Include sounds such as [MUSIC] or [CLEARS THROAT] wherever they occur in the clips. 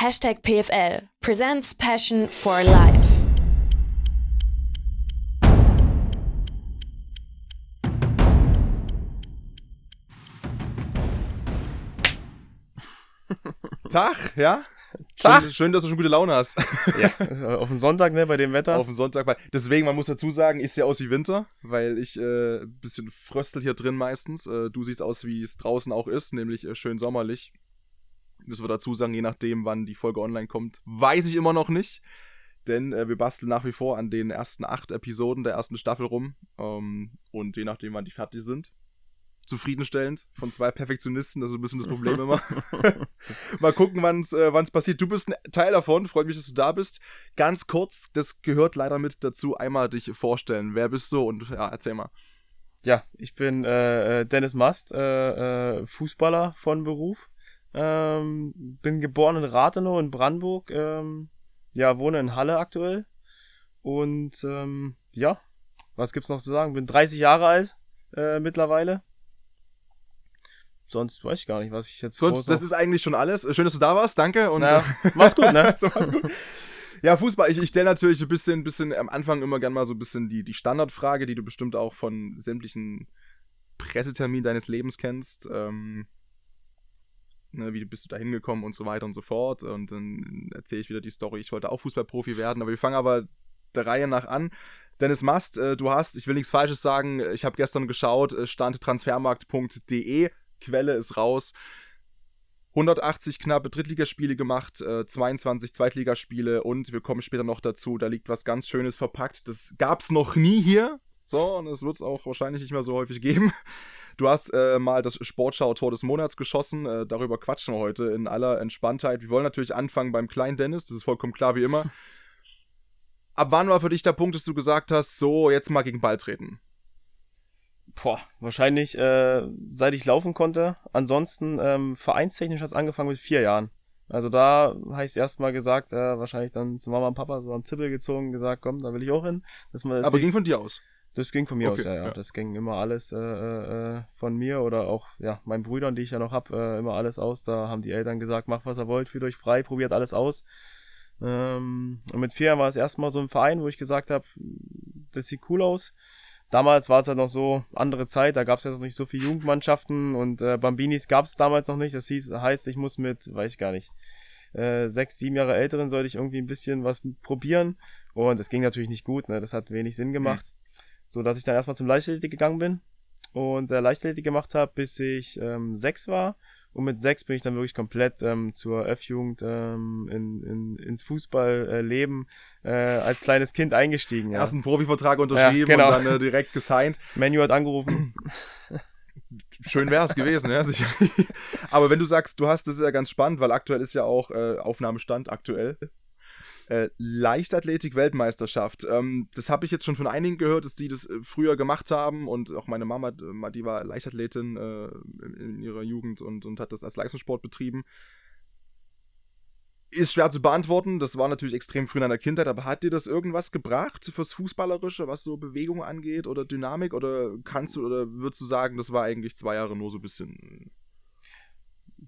Hashtag PFL presents Passion for Life. [LAUGHS] Tag, ja? Tag. Schön, schön, dass du schon gute Laune hast. Ja, auf den Sonntag, ne, bei dem Wetter. Auf den Sonntag. Weil, deswegen, man muss dazu sagen, ich sehe aus wie Winter, weil ich äh, ein bisschen fröstel hier drin meistens. Äh, du siehst aus, wie es draußen auch ist, nämlich äh, schön sommerlich. Müssen wir dazu sagen, je nachdem, wann die Folge online kommt, weiß ich immer noch nicht. Denn äh, wir basteln nach wie vor an den ersten acht Episoden der ersten Staffel rum. Ähm, und je nachdem, wann die fertig sind, zufriedenstellend von zwei Perfektionisten. Das ist ein bisschen das Problem [LAUGHS] immer. [LAUGHS] Mal gucken, wann es äh, passiert. Du bist ein Teil davon. Freut mich, dass du da bist. Ganz kurz, das gehört leider mit dazu. Einmal dich vorstellen. Wer bist du? Und ja, erzähl mal. Ja, ich bin äh, Dennis Mast, äh, äh, Fußballer von Beruf. Ähm, bin geboren in Rathenow in Brandenburg. Ähm, ja, wohne in Halle aktuell. Und ähm, ja, was gibt's noch zu sagen? Bin 30 Jahre alt äh, mittlerweile. Sonst weiß ich gar nicht, was ich jetzt. Sonst, das ist eigentlich schon alles. Schön, dass du da warst, danke. Und ja, mach's gut, ne? [LAUGHS] so, mach's gut. Ja, Fußball, ich, ich stelle natürlich ein bisschen, bisschen am Anfang immer gern mal so ein bisschen die, die Standardfrage, die du bestimmt auch von sämtlichen Presseterminen deines Lebens kennst. Ähm, ne, wie bist du da hingekommen und so weiter und so fort. Und dann erzähle ich wieder die Story, ich wollte auch Fußballprofi werden, aber wir fangen aber der Reihe nach an. Dennis Mast, äh, du hast, ich will nichts Falsches sagen, ich habe gestern geschaut, äh, stand transfermarkt.de, Quelle ist raus. 180 knappe Drittligaspiele gemacht, äh, 22 Zweitligaspiele und wir kommen später noch dazu, da liegt was ganz Schönes verpackt. Das gab's noch nie hier. So, und es wird es auch wahrscheinlich nicht mehr so häufig geben. [LAUGHS] Du hast äh, mal das Sportschau-Tor des Monats geschossen. Äh, darüber quatschen wir heute in aller Entspanntheit. Wir wollen natürlich anfangen beim kleinen Dennis, das ist vollkommen klar wie immer. [LAUGHS] Ab wann war für dich der Punkt, dass du gesagt hast, so, jetzt mal gegen Ball treten? Boah, wahrscheinlich äh, seit ich laufen konnte. Ansonsten ähm, vereinstechnisch hat es angefangen mit vier Jahren. Also da habe ich erstmal gesagt, äh, wahrscheinlich dann zu Mama und Papa so am Zippel gezogen, gesagt, komm, da will ich auch hin. Dass man das Aber ging von dir aus? Das ging von mir okay, aus, ja, ja, ja. Das ging immer alles äh, äh, von mir oder auch ja meinen Brüdern, die ich ja noch hab, äh, immer alles aus. Da haben die Eltern gesagt, macht was ihr wollt, fühlt euch frei, probiert alles aus. Ähm, und mit vier Jahren war es erstmal so ein Verein, wo ich gesagt habe, das sieht cool aus. Damals war es halt noch so andere Zeit, da gab es ja noch nicht so viele Jugendmannschaften und äh, Bambinis gab es damals noch nicht. Das hieß, heißt, ich muss mit, weiß ich gar nicht, äh, sechs, sieben Jahre Älteren sollte ich irgendwie ein bisschen was probieren. Und es ging natürlich nicht gut, ne? Das hat wenig Sinn gemacht. Mhm. So dass ich dann erstmal zum Leichtathletik gegangen bin und äh, Leichtathletik gemacht habe, bis ich ähm, sechs war. Und mit sechs bin ich dann wirklich komplett ähm, zur F-Jugend ähm, in, in, ins Fußballleben äh, als kleines Kind eingestiegen. Ja. Erst einen Profivertrag unterschrieben ja, genau. und dann äh, direkt gesigned. Menu hat angerufen. [LAUGHS] Schön wäre es gewesen, ja, sicher. Aber wenn du sagst, du hast, das ist ja ganz spannend, weil aktuell ist ja auch äh, Aufnahmestand aktuell. Äh, Leichtathletik-Weltmeisterschaft. Ähm, das habe ich jetzt schon von einigen gehört, dass die das äh, früher gemacht haben und auch meine Mama, äh, die war Leichtathletin äh, in ihrer Jugend und, und hat das als Leistungssport betrieben. Ist schwer zu beantworten, das war natürlich extrem früh in deiner Kindheit, aber hat dir das irgendwas gebracht fürs Fußballerische, was so Bewegung angeht oder Dynamik? Oder kannst du oder würdest du sagen, das war eigentlich zwei Jahre nur so ein bisschen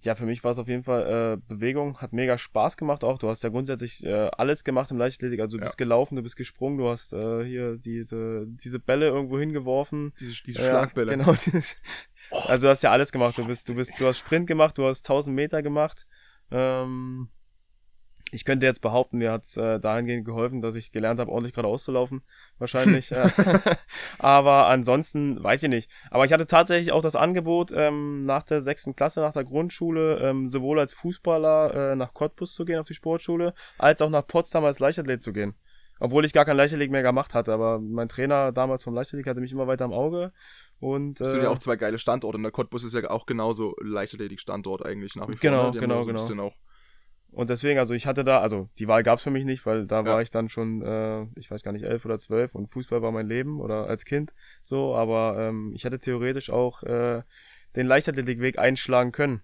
ja, für mich war es auf jeden Fall äh, Bewegung, hat mega Spaß gemacht auch. Du hast ja grundsätzlich äh, alles gemacht im Leichtathletik, also du ja. bist gelaufen, du bist gesprungen, du hast äh, hier diese diese Bälle irgendwo hingeworfen. Diese, diese Schlagbälle. Genau. [LAUGHS] oh. Also du hast ja alles gemacht. Du bist, du bist, du hast Sprint gemacht, du hast 1000 Meter gemacht. Ähm, ich könnte jetzt behaupten, mir hat es äh, dahingehend geholfen, dass ich gelernt habe, ordentlich gerade auszulaufen. Wahrscheinlich. [LAUGHS] äh, aber ansonsten weiß ich nicht. Aber ich hatte tatsächlich auch das Angebot, ähm, nach der sechsten Klasse, nach der Grundschule, ähm, sowohl als Fußballer äh, nach Cottbus zu gehen auf die Sportschule, als auch nach Potsdam als Leichtathlet zu gehen. Obwohl ich gar kein Leichtathletik mehr gemacht hatte, aber mein Trainer damals vom Leichtathletik hatte mich immer weiter im Auge. Und, das sind ja äh, auch zwei geile Standorte. Und der Cottbus ist ja auch genauso Leichtathletik-Standort eigentlich nach wie vor. Genau, ne? genau, genau. Und deswegen, also ich hatte da, also die Wahl gab's für mich nicht, weil da ja. war ich dann schon, äh, ich weiß gar nicht, elf oder zwölf und Fußball war mein Leben oder als Kind so, aber ähm, ich hätte theoretisch auch äh, den Leichtathletikweg einschlagen können.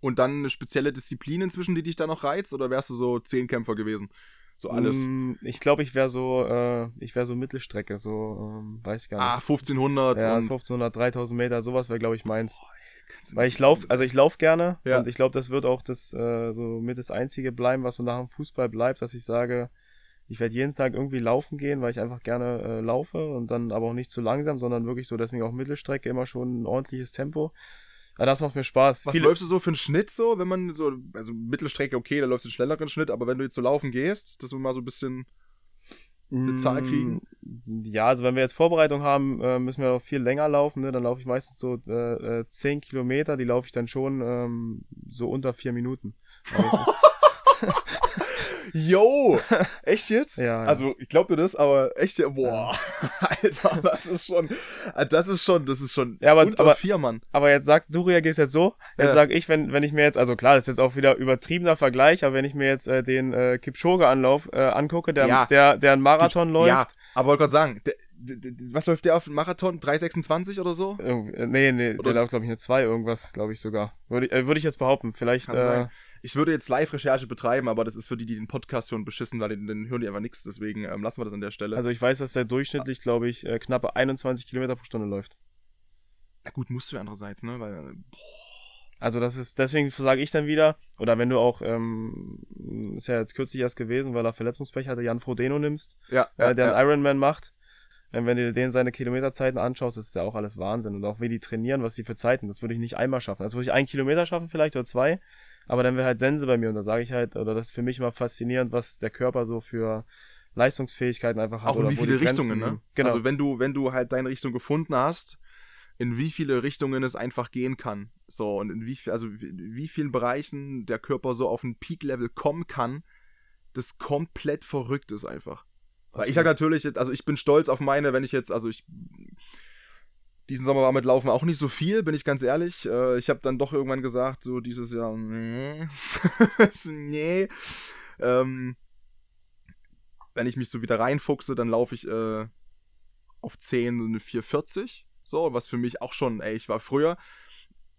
Und dann eine spezielle Disziplin inzwischen, die dich da noch reizt, oder wärst du so Zehnkämpfer gewesen? So alles. Mm, ich glaube, ich wäre so, äh, ich wäre so Mittelstrecke, so, ähm, weiß ich gar nicht. Ah, 1500. Ja, 1500, 3000 Meter, sowas wäre, glaube ich, meins. Weil ich lauf, also ich lauf gerne Ja. und ich glaube, das wird auch das äh, so mit das einzige bleiben, was so nach dem Fußball bleibt, dass ich sage, ich werde jeden Tag irgendwie laufen gehen, weil ich einfach gerne äh, laufe und dann aber auch nicht zu langsam, sondern wirklich so, deswegen auch Mittelstrecke immer schon ein ordentliches Tempo. Ja, das macht mir Spaß. Was Viele- läufst du so für einen Schnitt so, wenn man so, also Mittelstrecke, okay, da läufst du einen schnelleren Schnitt, aber wenn du jetzt so laufen gehst, dass du mal so ein bisschen, eine Zahl kriegen? Mm, Ja, also wenn wir jetzt Vorbereitung haben, äh, müssen wir auch viel länger laufen. Ne? Dann laufe ich meistens so äh, äh, 10 Kilometer, die laufe ich dann schon ähm, so unter vier Minuten. [LAUGHS] [LAUGHS] Yo, [LAUGHS] echt jetzt? Ja, ja. Also, ich glaube dir das, aber echt, ja, boah, [LAUGHS] Alter, das ist schon, äh, das ist schon, das ist schon Ja, aber- unter aber- vier, Mann. aber jetzt sagst du reagierst jetzt so, jetzt Ja. sag ich, wenn, wenn ich mir jetzt, also klar, das ist jetzt auch wieder übertriebener Vergleich, aber wenn ich mir jetzt äh, den äh, Kipchoge-Anlauf äh, angucke, der, Ja. der, der einen Marathon läuft, Ja, aber wollte gerade sagen, der, was läuft der auf dem Marathon? 3,26 oder so? irgendwie- äh, nee, nee, Oder- der läuft, glaube ich, eine 2 irgendwas, glaube ich sogar. Würde ich, äh, würde ich jetzt behaupten, vielleicht, Kann äh, sein. Ich würde jetzt Live-Recherche betreiben, aber das ist für die, die den Podcast hören, beschissen, weil den, den hören die einfach nichts. Deswegen ähm, lassen wir das an der Stelle. also ich weiß, dass der durchschnittlich, glaube ich, äh, knappe 21 Kilometer pro Stunde läuft. ja, gut, musst du ja andererseits, ne? Weil, äh, Also das ist, deswegen sage ich dann wieder, oder wenn du auch, ähm, ist ja jetzt kürzlich erst gewesen, weil er Verletzungspech hatte, Jan Frodeno nimmst, ja, ja, äh, der ja. einen Ironman macht. Äh, Wenn du den seine Kilometerzeiten anschaust, ist ja auch alles Wahnsinn. Und auch wie die trainieren, was die für Zeiten, das würde ich nicht einmal schaffen. Das würde ich einen Kilometer schaffen vielleicht oder zwei, aber dann wäre halt Sense bei mir und da sage ich halt, oder das ist für mich immer faszinierend, was der Körper so für Leistungsfähigkeiten einfach hat. auch in oder wie wo viele Richtungen, ne? Genau. Also wenn du, wenn du halt deine Richtung gefunden hast, in wie viele Richtungen es einfach gehen kann. So, und in wie, viel- also in wie vielen Bereichen der Körper so auf ein Peak-Level kommen kann, das komplett verrückt ist einfach. Weil ich sag natürlich, also ich bin stolz auf meine, wenn ich jetzt, also ich diesen Sommer war mit Laufen auch nicht so viel, bin ich ganz ehrlich. Äh, Ich habe dann doch irgendwann gesagt, so dieses Jahr, nee, [LAUGHS] nee. Ähm, wenn ich mich so wieder reinfuchse, dann laufe ich äh, auf 10 so eine 440. So, was für mich auch schon, ey, ich war früher.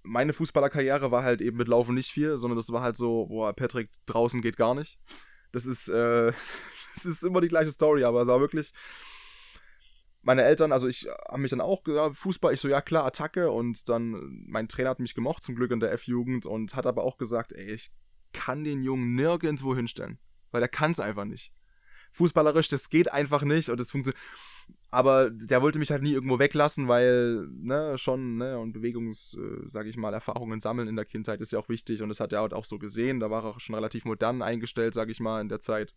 Meine Fußballerkarriere war halt eben mit Laufen nicht viel, sondern das war halt so, boah, Patrick, draußen geht gar nicht. Das ist, äh, [LAUGHS] das ist immer die gleiche Story, aber es war wirklich. Meine Eltern, also ich habe mich dann auch gesagt, Fußball, ich so, ja klar, Attacke. Und dann, mein Trainer hat mich gemocht, zum Glück in der F-Jugend, und hat aber auch gesagt, ey, ich kann den Jungen nirgendwo hinstellen. Weil der kann es einfach nicht. Fußballerisch, das geht einfach nicht und das funktioniert. Aber der wollte mich halt nie irgendwo weglassen, weil, ne, schon, ne, und Bewegungs, äh, sag ich mal, Erfahrungen sammeln in der Kindheit ist ja auch wichtig und das hat er halt auch so gesehen. Da war er auch schon relativ modern eingestellt, sag ich mal, in der Zeit.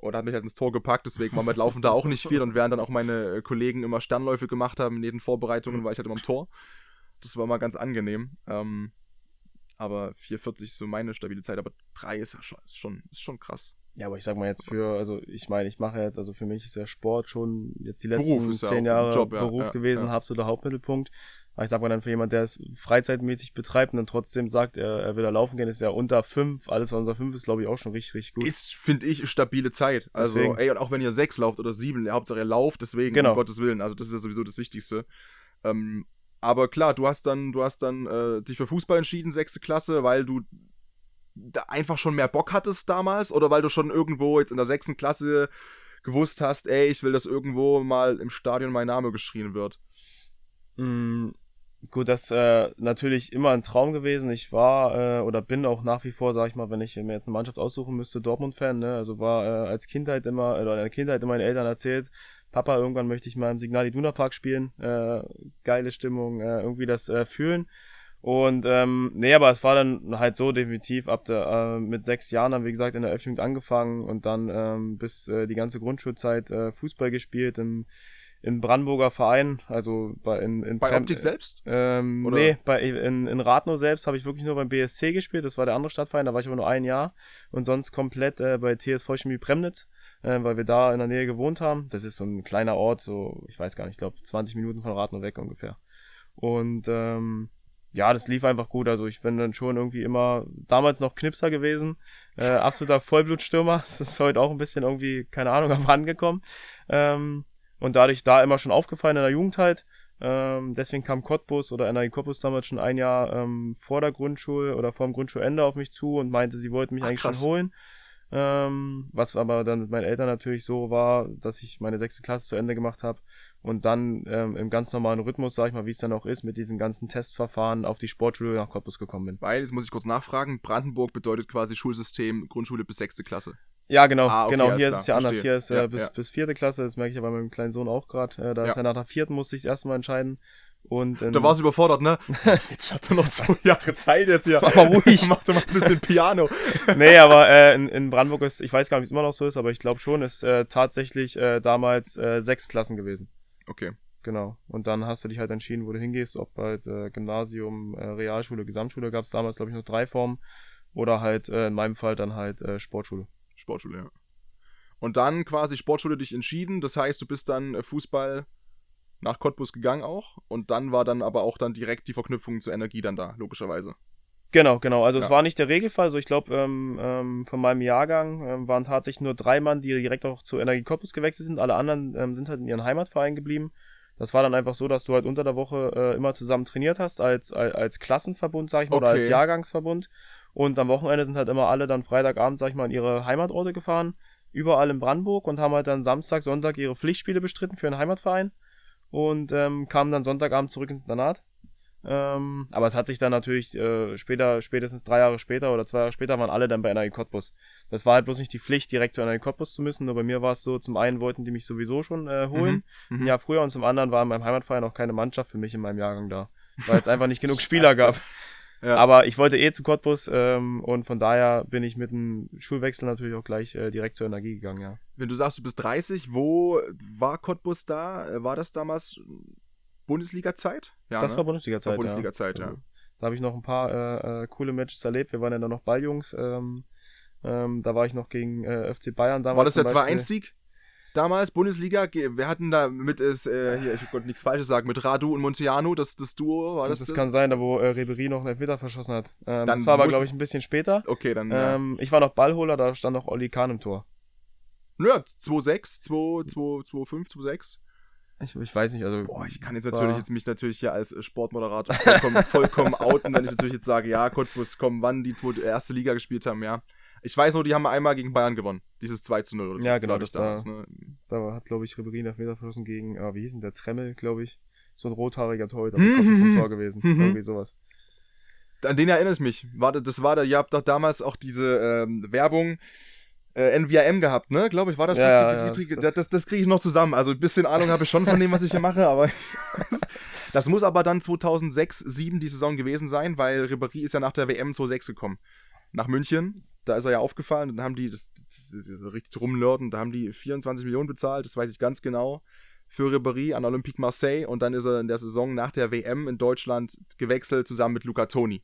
Und hat mich halt ins Tor gepackt, deswegen war mit Laufen da auch nicht viel und während dann auch meine äh, Kollegen immer Sternläufe gemacht haben in den Vorbereitungen, war ich halt immer im Tor. Das war mal ganz angenehm. Ähm, aber 4,40 ist so meine stabile Zeit, aber 3 ist ja schon, ist schon, ist schon krass. Ja, aber ich sag mal jetzt für, also ich meine, ich mache jetzt, also für mich ist ja Sport schon jetzt die letzten ja zehn auch Jahre Job, ja, Beruf ja, gewesen, ja. absoluter Hauptmittelpunkt. Aber ich sag mal dann für jemand, der es freizeitmäßig betreibt und dann trotzdem sagt, er, er will da laufen gehen, ist ja unter fünf, alles was unter fünf ist, glaube ich, auch schon richtig, richtig gut. Ist, finde ich, stabile Zeit. Also, Deswegen. ey, und auch wenn ihr sechs lauft oder sieben, Hauptsache ihr lauft, deswegen, Genau. um Gottes Willen. Also, das ist ja sowieso das Wichtigste. Ähm, aber klar, du hast dann, du hast dann äh, dich für Fußball entschieden, sechste Klasse, weil du da einfach schon mehr Bock hattest damals oder weil du schon irgendwo jetzt in der sechsten Klasse gewusst hast, ey, ich will, dass irgendwo mal im Stadion mein Name geschrien wird. Mm, Gut, das äh, natürlich immer ein Traum gewesen. Ich war äh, oder bin auch nach wie vor, sag ich mal, wenn ich mir jetzt eine Mannschaft aussuchen müsste, Dortmund-Fan. Ne? Also war äh, als Kindheit immer, oder in der Kindheit immer meine Eltern erzählt, Papa, irgendwann möchte ich mal im Signal Iduna Park spielen. Äh, geile Stimmung, äh, irgendwie das äh, fühlen. Und ähm, nee, aber es war dann halt so definitiv ab der, äh, mit sechs Jahren haben wie gesagt in der Öffnung angefangen und dann ähm, bis äh, die ganze Grundschulzeit äh, Fußball gespielt im in Brandenburger Verein, also bei in, in Bei Prem- Optik selbst? ähm, Oder? nee, bei, in, in Rathenow selbst habe ich wirklich nur beim BSC gespielt. Das war der andere Stadtverein, da war ich aber nur ein Jahr. Und sonst komplett äh, bei TSV Chemie Premnitz, äh, weil wir da in der Nähe gewohnt haben. Das ist so ein kleiner Ort, so, ich weiß gar nicht, ich glaube 20 Minuten von Rathenow weg ungefähr. Und ähm, ja, das lief einfach gut. Also ich bin dann schon irgendwie immer damals noch Knipser gewesen. Äh, absoluter Vollblutstürmer. [LAUGHS] Das ist heute auch ein bisschen irgendwie, keine Ahnung, auf angekommen. Ähm, und dadurch da immer schon aufgefallen in der Jugendheit. Ähm, deswegen kam Cottbus oder NRI Cottbus damals schon ein Jahr ähm, vor der Grundschule oder vor dem Grundschulende auf mich zu und meinte, sie wollten mich Ach, eigentlich krass. schon holen. Ähm, was aber dann mit meinen Eltern natürlich so war, dass ich meine sechste Klasse zu Ende gemacht habe und dann ähm, im ganz normalen Rhythmus, sag ich mal, wie es dann auch ist, mit diesen ganzen Testverfahren auf die Sportschule nach Cottbus gekommen bin. Weil, jetzt muss ich kurz nachfragen, Brandenburg bedeutet quasi Schulsystem Grundschule bis sechste Klasse. Ja, genau, Ah, okay, genau. Hier ist es ja anders. Hier ist äh, Ja, bis, ja. bis vierte Klasse, das merke ich ja bei meinem kleinen Sohn auch gerade. Äh, da Ja. ist er nach der vierten, musste ich das erste Mal entscheiden. Und in, Da war sie überfordert, ne? [LAUGHS] Jetzt hat er noch zwei [LAUGHS] Jahre Zeit jetzt hier. Mach mal ruhig. [LAUGHS] Mach doch mal ein bisschen Piano. nee, aber äh, in, in Brandenburg ist, ich weiß gar nicht, ob es immer noch so ist, aber ich glaube schon, ist äh, tatsächlich äh, damals äh, sechs Klassen gewesen. Okay. Genau. Und dann hast du dich halt entschieden, wo du hingehst, ob halt äh, Gymnasium, äh, Realschule, Gesamtschule gab es damals, glaube ich, noch drei Formen. Oder halt äh, in meinem Fall dann halt äh, Sportschule. Sportschule, ja. Und dann quasi Sportschule dich entschieden. Das heißt, du bist dann äh, Fußball nach Cottbus gegangen auch. Und dann war dann aber auch dann direkt die Verknüpfung zur Energie dann da, logischerweise. Genau, genau. Also Ja. es war nicht der Regelfall. Also ich glaube, ähm, ähm, von meinem Jahrgang ähm, waren tatsächlich nur drei Mann, die direkt auch zu Energie Cottbus gewechselt sind. Alle anderen ähm, sind halt in ihren Heimatverein geblieben. Das war dann einfach so, dass du halt unter der Woche äh, immer zusammen trainiert hast, als, als, als Klassenverbund, sag ich mal, oder als Okay. Jahrgangsverbund. Und am Wochenende sind halt immer alle dann Freitagabend, sag ich mal, in ihre Heimatorte gefahren, überall in Brandenburg und haben halt dann Samstag, Sonntag ihre Pflichtspiele bestritten für den Heimatverein und ähm, kamen dann Sonntagabend zurück ins Internat. Ähm, aber es hat sich dann natürlich äh, später, spätestens drei Jahre später oder zwei Jahre später waren alle dann bei NRI Cottbus. Das war halt bloß nicht die Pflicht, direkt zu NRI Cottbus zu müssen. Nur bei mir war es so, zum einen wollten die mich sowieso schon äh, holen, Mhm, mhm. ein Jahr früher, und zum anderen war in meinem Heimatverein auch keine Mannschaft für mich in meinem Jahrgang da, weil es einfach nicht genug Spieler [LAUGHS] gab. Ja. Aber ich wollte eh zu Cottbus ähm, und von daher bin ich mit dem Schulwechsel natürlich auch gleich äh, direkt zur Energie gegangen, ja. Wenn du sagst, du bist 30, wo war Cottbus da? Äh, War das damals Bundesliga-Zeit? Ja, das ne? war Bundesliga-Zeit. War Bundesliga-Zeit, ja. Also, Da habe ich noch ein paar äh, äh, coole Matches erlebt. Wir waren ja dann noch Balljungs. Ähm, ähm, da war ich noch gegen äh, FC Bayern damals. War das der zum Beispiel. 2-1-Sieg? Damals Bundesliga, wir hatten da mit es, äh, hier, ich konnte nichts Falsches sagen, mit Radu und Monteano, das, das Duo, war das Das, das? kann sein, da wo äh, Ribery noch einen Elfmeter verschossen hat. Ähm, Dann das war aber, glaube ich, ein bisschen später. Okay, dann, ja. Ähm, ich war noch Ballholer, da stand auch Olli Kahn im Tor. Ja, 2-6, 2-5, 2-6. Ich, ich weiß nicht, also. Boah, ich kann jetzt natürlich jetzt mich natürlich hier als äh, Sportmoderator vollkommen, vollkommen outen, wenn ich natürlich jetzt sage, ja, Cottbus, komm, wann die zweite, erste Liga gespielt haben, ja. Ich weiß nur, die haben einmal gegen Bayern gewonnen. Dieses 2 zu 0. Oder Ja, genau, das damals, war- ne? Da hat, glaube ich, Ribery einen Elfmeter verschossen gegen, ah, wie hieß denn der Tremmel, glaube ich. So ein rothaariger Torhüter, Hm, der Kopf ist hm, im hm. Tor gewesen. Hm, hm. Irgendwie sowas. An den erinnere ich mich. Warte, das war da, ihr habt doch damals auch diese ähm, Werbung äh, NVM gehabt, ne? Glaube ich, war das Ja, das? ja, das- das das, das kriege ich noch zusammen. Also ein bisschen Ahnung habe ich schon von dem, was ich hier mache, aber das muss aber dann 2006, 2007 die Saison gewesen sein, weil Ribéry ist ja nach der WM 2006 gekommen. Nach München, da ist er ja aufgefallen dann haben die, das, das ist so richtig rumnörden, da haben die 24 Millionen bezahlt, das weiß ich ganz genau, für Ribéry an Olympique Marseille und dann ist er in der Saison nach der WM in Deutschland gewechselt, zusammen mit Luca Toni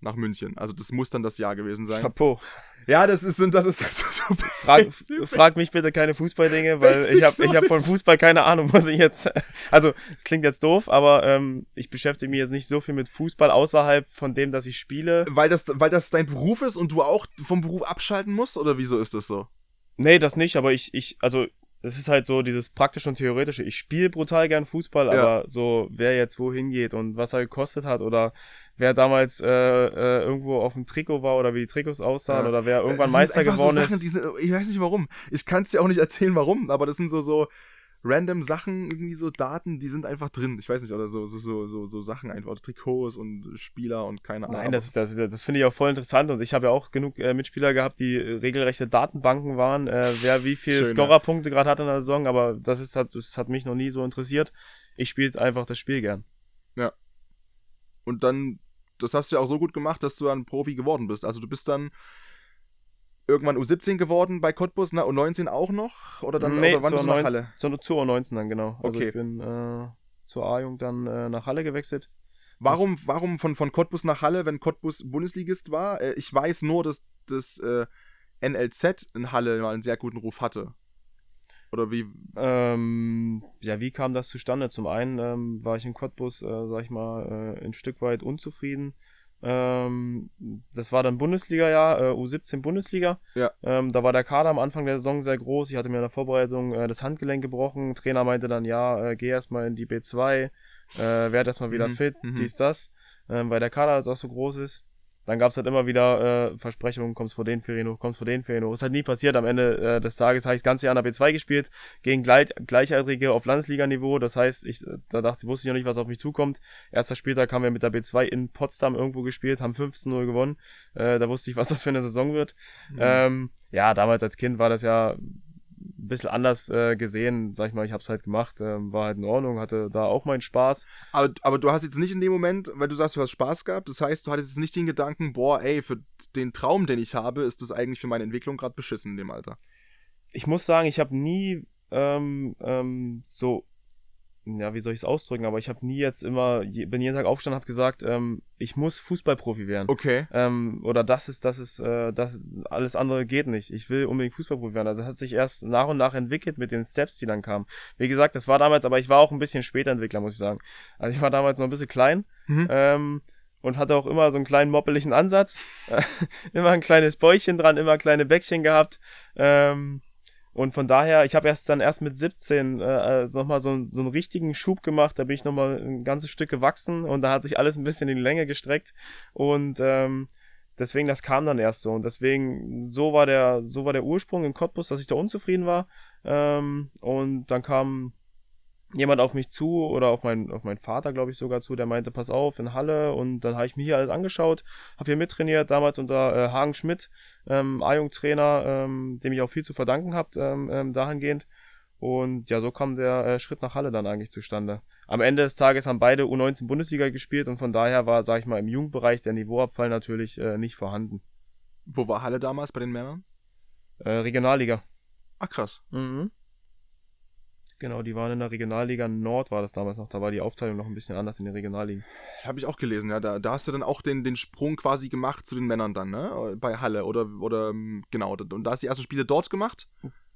nach München. Also das muss dann das Jahr gewesen sein. Chapeau. Ja, das ist, das ist so, so Frag, [LAUGHS] frag mich bitte keine Fußballdinge, weil ich habe ich hab von Fußball keine Ahnung, was ich jetzt. Also, es klingt jetzt doof, aber ähm, ich beschäftige mich jetzt nicht so viel mit Fußball außerhalb von dem, dass ich spiele. weil das, weil das dein Beruf ist und du auch vom Beruf abschalten musst oder wieso ist das so? Nee, das nicht, aber ich, ich, also es ist halt so dieses praktische und theoretische. Ich spiele brutal gern Fußball, Ja. aber so wer jetzt wohin geht und was er gekostet hat oder wer damals äh, äh, irgendwo auf dem Trikot war oder wie die Trikots aussahen Ja. oder wer irgendwann Das Meister geworden so Sachen, ist. Die sind, ich weiß nicht warum. Ich kann es dir auch nicht erzählen, warum, aber das sind so, so random Sachen, irgendwie so Daten, die sind einfach drin. Ich weiß nicht, oder so, so, so, so, so Sachen einfach, oder Trikots und Spieler und keine Ahnung. Nein, das, ist- das, das finde ich auch voll interessant und ich habe ja auch genug äh, Mitspieler gehabt, die äh, regelrechte Datenbanken waren, äh, wer wie viel ja. Scorerpunkte gerade hat in der Saison, aber das ist hat, das hat mich noch nie so interessiert. Ich spiele einfach das Spiel gern. Und dann, das hast du ja auch so gut gemacht, dass du dann Profi geworden bist. Also du bist dann irgendwann U17 geworden bei Cottbus, na, U19 auch noch? Oder dann, oder wann bist du nach 9 Halle? zur, zur U19 dann, genau. Also Okay. ich bin äh, zur A-Jung dann äh, nach Halle gewechselt. Warum, warum von, von Cottbus nach Halle, wenn Cottbus Bundesligist war? Äh, ich weiß nur, dass das äh, NLZ in Halle mal einen sehr guten Ruf hatte. Oder wie? Ähm, ja, wie kam das zustande? Zum einen ähm, war ich in Cottbus, äh, sag ich mal, äh, ein Stück weit unzufrieden. Ähm, das war dann Bundesliga-Jahr, äh, U17 Bundesliga. Ja. Ähm, da war der Kader am Anfang der Saison sehr groß. Ich hatte mir in der Vorbereitung äh, das Handgelenk gebrochen. Trainer meinte dann, ja, äh, geh erstmal in die B2, äh, werd erstmal wieder Mhm, fit, mhm. dies, das, ähm, weil der Kader jetzt auch so groß ist. Dann gab's halt immer wieder äh, Versprechungen, kommst vor den Ferien hoch, kommst vor den Ferien hoch. Ist halt nie passiert. Am Ende äh, des Tages habe ich das ganze Jahr in der B2 gespielt, gegen Gleich Gleichaltrige auf Landesliganiveau. Das heißt, ich da dachte, wusste ich noch nicht, was auf mich zukommt. Erster Spieltag haben wir mit der B2 in Potsdam irgendwo gespielt, haben 15-0 gewonnen. Äh, da wusste ich, was das für eine Saison wird. Mhm. Ähm, ja, damals als Kind war das ja ein bisschen anders äh, gesehen, sag ich mal, ich habe es halt gemacht, äh, war halt in Ordnung, hatte da auch meinen Spaß. Aber, aber du hast jetzt nicht in dem Moment, weil du sagst, du hast Spaß gehabt, das heißt, du hattest jetzt nicht den Gedanken, boah, ey, für den Traum, den ich habe, ist das eigentlich für meine Entwicklung gerade beschissen in dem Alter. Ich muss sagen, ich habe nie ähm, ähm, so ja, wie soll ich es ausdrücken, aber ich habe nie jetzt immer, bin jeden Tag aufgestanden, habe gesagt, ähm, ich muss Fußballprofi werden. Okay. Ähm, oder das ist, das ist, äh, das ist, alles andere geht nicht. Ich will unbedingt Fußballprofi werden. Also hat sich erst nach und nach entwickelt mit den Steps, die dann kamen. Wie gesagt, das war damals, aber ich war auch ein bisschen später Entwickler, muss ich sagen. Also ich war damals noch ein bisschen klein. Mhm. Ähm, und hatte auch immer so einen kleinen moppeligen Ansatz. [LAUGHS] immer ein kleines Bäuchchen dran, immer kleine Bäckchen gehabt. Ähm, und von daher, ich habe erst dann erst mit 17 äh, äh nochmal so, so einen richtigen Schub gemacht. Da bin ich nochmal ein ganzes Stück gewachsen und da hat sich alles ein bisschen in die Länge gestreckt. Und ähm, deswegen, das kam dann erst so. Und deswegen, so war der, so war der Ursprung in Cottbus, dass ich da unzufrieden war. Ähm, und dann kam jemand auf mich zu oder auf meinen auf meinen Vater glaube ich sogar zu, der meinte, pass auf in Halle und dann habe ich mir hier alles angeschaut, habe hier mittrainiert, damals unter äh, Hagen Schmidt, ähm, A-Jung-Trainer, ähm, dem ich auch viel zu verdanken habe ähm, ähm, dahingehend und ja, so kam der äh, Schritt nach Halle dann eigentlich zustande. Am Ende des Tages haben beide U19 Bundesliga gespielt und von daher war, sag ich mal, im Jugendbereich der Niveauabfall natürlich äh, nicht vorhanden. Wo war Halle damals bei den Männern? Äh, Regionalliga. Ach krass. Mhm. Genau, die waren in der Regionalliga Nord, war das damals noch. Da war die Aufteilung noch ein bisschen anders in den Regionalligen. Habe ich auch gelesen, ja. Da, da hast du dann auch den, den Sprung quasi gemacht zu den Männern dann, ne? Bei Halle oder, oder genau. Und da hast du die ersten Spiele dort gemacht?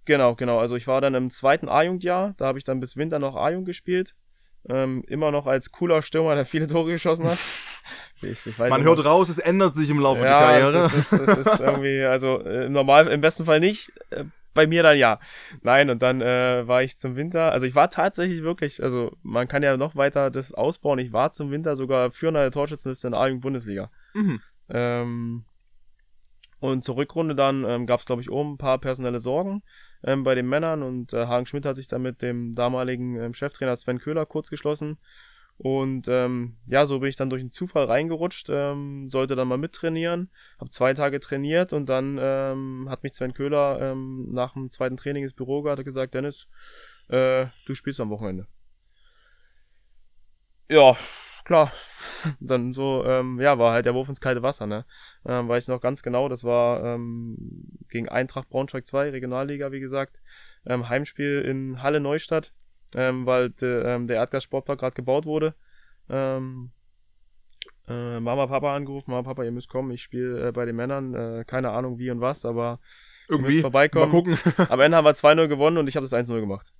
Genau, genau. Also ich war dann im zweiten A-Jugendjahr. Da habe ich dann bis Winter noch A-Jugend gespielt. Ähm, immer noch als cooler Stürmer, der viele Tore geschossen hat. [LAUGHS] Ich, ich Man hört raus, es ändert sich im Laufe ja, der Karriere. Es ist, es, ist, es ist [LAUGHS] irgendwie, also äh, im Normal, im besten Fall nicht. Bei mir dann ja. Nein, und dann äh, war ich zum Winter, also ich war tatsächlich wirklich, also man kann ja noch weiter das ausbauen. Ich war zum Winter sogar führender der Torschützenliste in der A-Bundesliga. Mhm. Ähm, und zur Rückrunde dann ähm, gab es, glaube ich, oben ein paar personelle Sorgen ähm, bei den Männern und äh, Hagen Schmidt hat sich dann mit dem damaligen ähm, Cheftrainer Sven Köhler kurz geschlossen. Und ähm, ja, so bin ich dann durch einen Zufall reingerutscht, ähm, sollte dann mal mittrainieren, habe zwei Tage trainiert und dann ähm, hat mich Sven Köhler ähm, nach dem zweiten Training ins Büro gehabt und gesagt, Dennis, äh, du spielst am Wochenende. Ja, klar. [LAUGHS] dann so, ähm, ja, war halt der Wurf ins kalte Wasser, ne? Ähm, weiß ich noch ganz genau, das war ähm, gegen Eintracht Braunschweig 2, Regionalliga, wie gesagt, ähm, Heimspiel in Halle Neustadt ähm, weil de, ähm, der Erdgas-Sportpark gerade gebaut wurde. Ähm, äh, Mama, Papa angerufen, Mama, Papa, ihr müsst kommen, ich spiele äh, bei den Männern, äh, keine Ahnung wie und was, aber irgendwie vorbeikommen. Mal gucken. [LAUGHS] Am Ende haben wir 2-0 gewonnen und ich habe das 1-0 gemacht.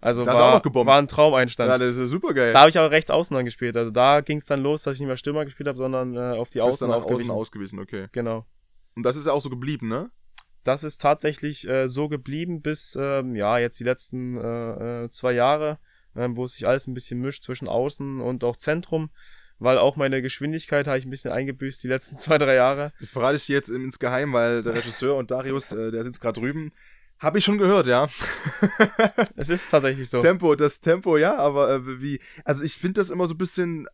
Also das war, war ein Traumeinstand. Ja, das ist super geil. Da habe ich aber rechts außen dann gespielt. Also da ging es dann los, dass ich nicht mehr Stürmer gespielt habe, sondern äh, auf die Außen, dann außen ausgewiesen. Okay. Genau. Und das ist ja auch so geblieben, ne? Das ist tatsächlich äh, so geblieben bis ähm, ja jetzt die letzten äh, äh, zwei Jahre, äh, wo sich alles ein bisschen mischt zwischen Außen und auch Zentrum, weil auch meine Geschwindigkeit habe ich ein bisschen eingebüßt die letzten [LAUGHS] zwei drei Jahre. Das verrate ich dir jetzt insgeheim, weil der Regisseur und Darius, äh, der sitzt gerade drüben. Habe ich schon gehört, ja. es ist tatsächlich so. Tempo, das Tempo, ja, aber äh, wie, also ich finde das immer so ein bisschen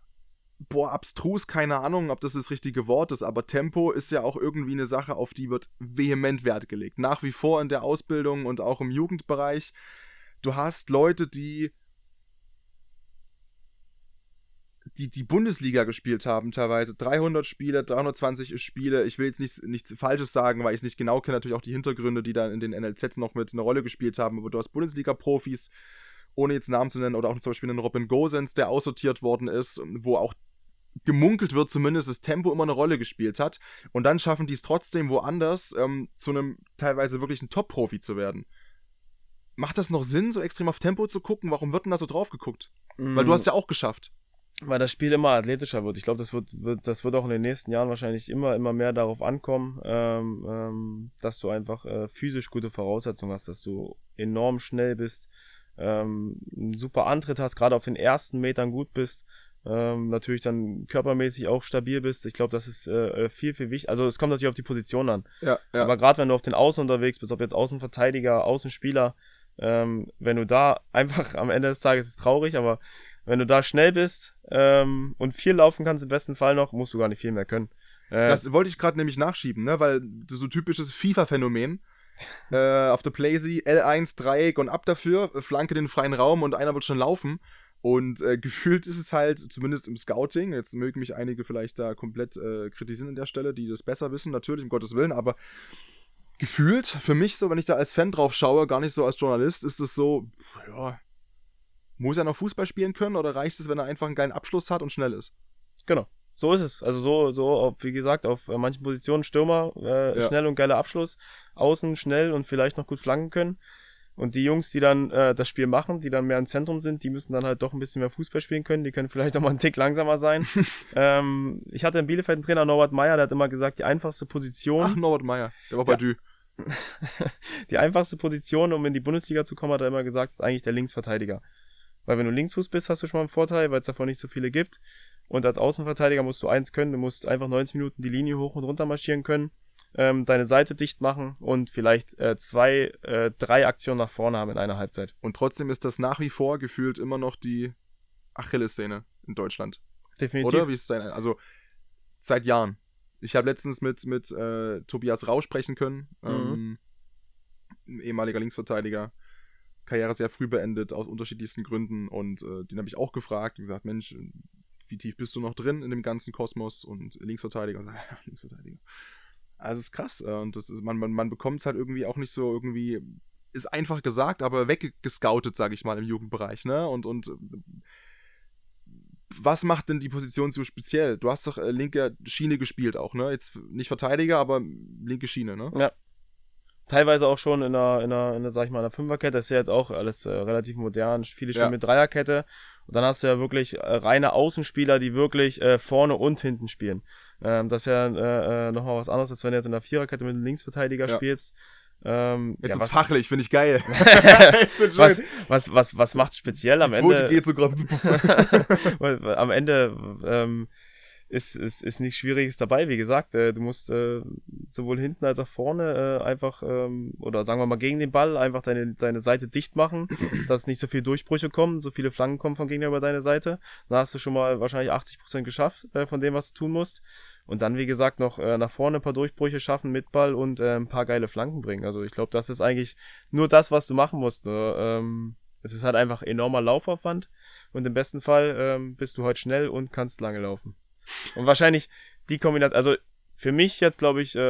boah, abstrus, keine Ahnung, ob das das richtige Wort ist, aber Tempo ist ja auch irgendwie eine Sache, auf die wird vehement Wert gelegt. Nach wie vor in der Ausbildung und auch im Jugendbereich. Du hast Leute, die die, die Bundesliga gespielt haben, teilweise 300 Spiele, 320 Spiele. Ich will jetzt nichts, nichts Falsches sagen, weil ich es nicht genau kenne, natürlich auch die Hintergründe, die dann in den NLZs noch mit einer Rolle gespielt haben. Aber du hast Bundesliga-Profis, ohne jetzt Namen zu nennen, oder auch zum Beispiel einen Robin Gosens, der aussortiert worden ist, wo auch gemunkelt wird zumindest, das Tempo immer eine Rolle gespielt hat. Und dann schaffen die es trotzdem woanders ähm, zu einem teilweise wirklich ein Top-Profi zu werden. Macht das noch Sinn, so extrem auf Tempo zu gucken? Warum wird denn da so drauf geguckt? Mm. Weil du hast ja auch geschafft. Weil das Spiel immer athletischer wird. Ich glaube, das wird, wird, das wird auch in den nächsten Jahren wahrscheinlich immer, immer mehr darauf ankommen, ähm, ähm, dass du einfach äh, physisch gute Voraussetzungen hast, dass du enorm schnell bist, ähm, einen super Antritt hast, gerade auf den ersten Metern gut bist ähm, natürlich dann körpermäßig auch stabil bist. Ich glaube, das ist äh, viel, viel wichtig. Also es kommt natürlich auf die Position an. Ja, ja. Aber gerade wenn du auf den Außen unterwegs bist, ob jetzt Außenverteidiger, Außenspieler, ähm, wenn du da [LAUGHS] einfach am Ende des Tages ist traurig, aber wenn du da schnell bist ähm, und viel laufen kannst, im besten Fall noch, musst du gar nicht viel mehr können. Äh, Das wollte ich gerade nämlich nachschieben, ne? Weil so typisches FIFA-Phänomen. äh, auf der Playsee L1 Dreieck und ab dafür, äh, Flanke den freien Raum und einer wird schon laufen. Und äh, gefühlt ist es halt, zumindest im Scouting, jetzt mögen mich einige vielleicht da komplett äh, kritisieren an der Stelle, die das besser wissen, natürlich, um Gottes Willen, aber gefühlt, für mich so, wenn ich da als Fan drauf schaue, gar nicht so als Journalist, ist es so, ja, muss er noch Fußball spielen können oder reicht es, wenn er einfach einen geilen Abschluss hat und schnell ist? Genau. So ist es. Also so, so, auf, wie gesagt, auf äh, manchen Positionen Stürmer, äh, Ja. schnell und geiler Abschluss, außen schnell und vielleicht noch gut flanken können. Und die Jungs, die dann äh, das Spiel machen, die dann mehr im Zentrum sind, die müssen dann halt doch ein bisschen mehr Fußball spielen können. Die können [LAUGHS] vielleicht auch mal einen Tick langsamer sein. [LAUGHS] ähm, ich hatte in Bielefeld einen Trainer, Norbert Meyer, der hat immer gesagt, die einfachste Position, Ach, Norbert Meyer, der war bei. Dü. [LAUGHS] die einfachste Position, um in die Bundesliga zu kommen, hat er immer gesagt, ist eigentlich der Linksverteidiger. Weil wenn du Linksfuß bist, hast du schon mal einen Vorteil, weil es davon nicht so viele gibt. Und als Außenverteidiger musst du eins können, du musst einfach 90 Minuten die Linie hoch und runter marschieren können, ähm, deine Seite dicht machen und vielleicht äh, zwei, äh, drei Aktionen nach vorne haben in einer Halbzeit. Und trotzdem ist das nach wie vor gefühlt immer noch die Achillessehne in Deutschland. Definitiv. Oder? Wie ist es sein? Also seit Jahren. Ich habe letztens mit, mit äh, Tobias Rau sprechen können, ähm, ein ehemaliger Linksverteidiger, Karriere sehr früh beendet, aus unterschiedlichsten Gründen. Und äh, den habe ich auch gefragt und gesagt, Mensch, wie tief bist du noch drin in dem ganzen Kosmos? Und Linksverteidiger, und [LAUGHS] Linksverteidiger. Also es ist krass. äh, Und das ist, man, man, man bekommt es halt irgendwie auch nicht so irgendwie, ist einfach gesagt, aber weggescoutet, sage ich mal, im Jugendbereich, ne? Und, und äh, was macht denn die Position so speziell? Du hast doch äh, linke Schiene gespielt auch, ne? Jetzt nicht Verteidiger, aber linke Schiene, ne? Ja. Teilweise auch schon in einer, in einer, in einer sag ich mal, einer Fünferkette. Das ist ja jetzt auch alles äh, relativ modern. Viele spielen Ja. mit Dreierkette. Und dann hast du ja wirklich äh, reine Außenspieler, die wirklich äh, vorne und hinten spielen. Ähm, das ist ja äh, äh, nochmal was anderes, als wenn du jetzt in der Viererkette mit einem Linksverteidiger Ja. spielst. Ähm, Jetzt ja, was, fachlich, finde ich geil. [LAUGHS] Was, was, was, was macht speziell am Die Quote Ende? geht so gerade. [LAUGHS] [LAUGHS] Am Ende ähm, ist, ist, ist nichts Schwieriges dabei. Wie gesagt, äh, du musst äh, sowohl hinten als auch vorne äh, einfach, ähm, oder sagen wir mal gegen den Ball, einfach deine, deine Seite dicht machen, [CLEARS THROAT] dass nicht so viele Durchbrüche kommen, so viele Flanken kommen von Gegner über deine Seite. Dann hast du schon mal wahrscheinlich 80% geschafft äh, von dem, was du tun musst. Und dann, wie gesagt, noch äh, nach vorne ein paar Durchbrüche schaffen mit Ball und äh, ein paar geile Flanken bringen. Also ich glaube, das ist eigentlich nur das, was du machen musst. Ne? Ähm, es ist halt einfach enormer Laufaufwand und im besten Fall ähm, bist du halt schnell und kannst lange laufen. Und wahrscheinlich die Kombination, also für mich jetzt glaube ich, äh,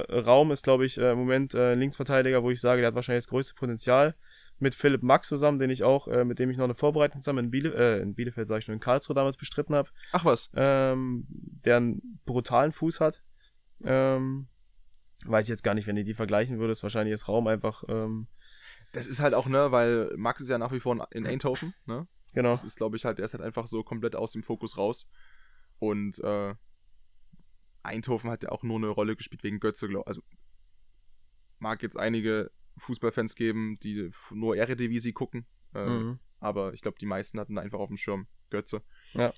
äh, Raum ist glaube ich äh, im Moment äh, ein Linksverteidiger, wo ich sage, der hat wahrscheinlich das größte Potenzial. Mit Philipp Max zusammen, den ich auch, äh, mit dem ich noch eine Vorbereitung zusammen in, Biele äh, in Bielefeld, sage ich schon, in Karlsruhe damals bestritten habe, Ach was. ähm, der einen brutalen Fuß hat. Ähm, weiß ich jetzt gar nicht, wenn ihr die vergleichen würdest, wahrscheinlich ist Raum einfach, ähm, Das ist halt auch, ne, weil Max ist ja nach wie vor in Eindhoven, ne? genau. Das ist, glaube ich, halt, der ist halt einfach so komplett aus dem Fokus raus. Und äh, Eindhoven hat ja auch nur eine Rolle gespielt wegen Götze, glaube Also mag jetzt einige Fußballfans geben, die nur Eredivisie gucken. Äh, Mhm. Aber ich glaube, die meisten hatten einfach auf dem Schirm Götze. Ja.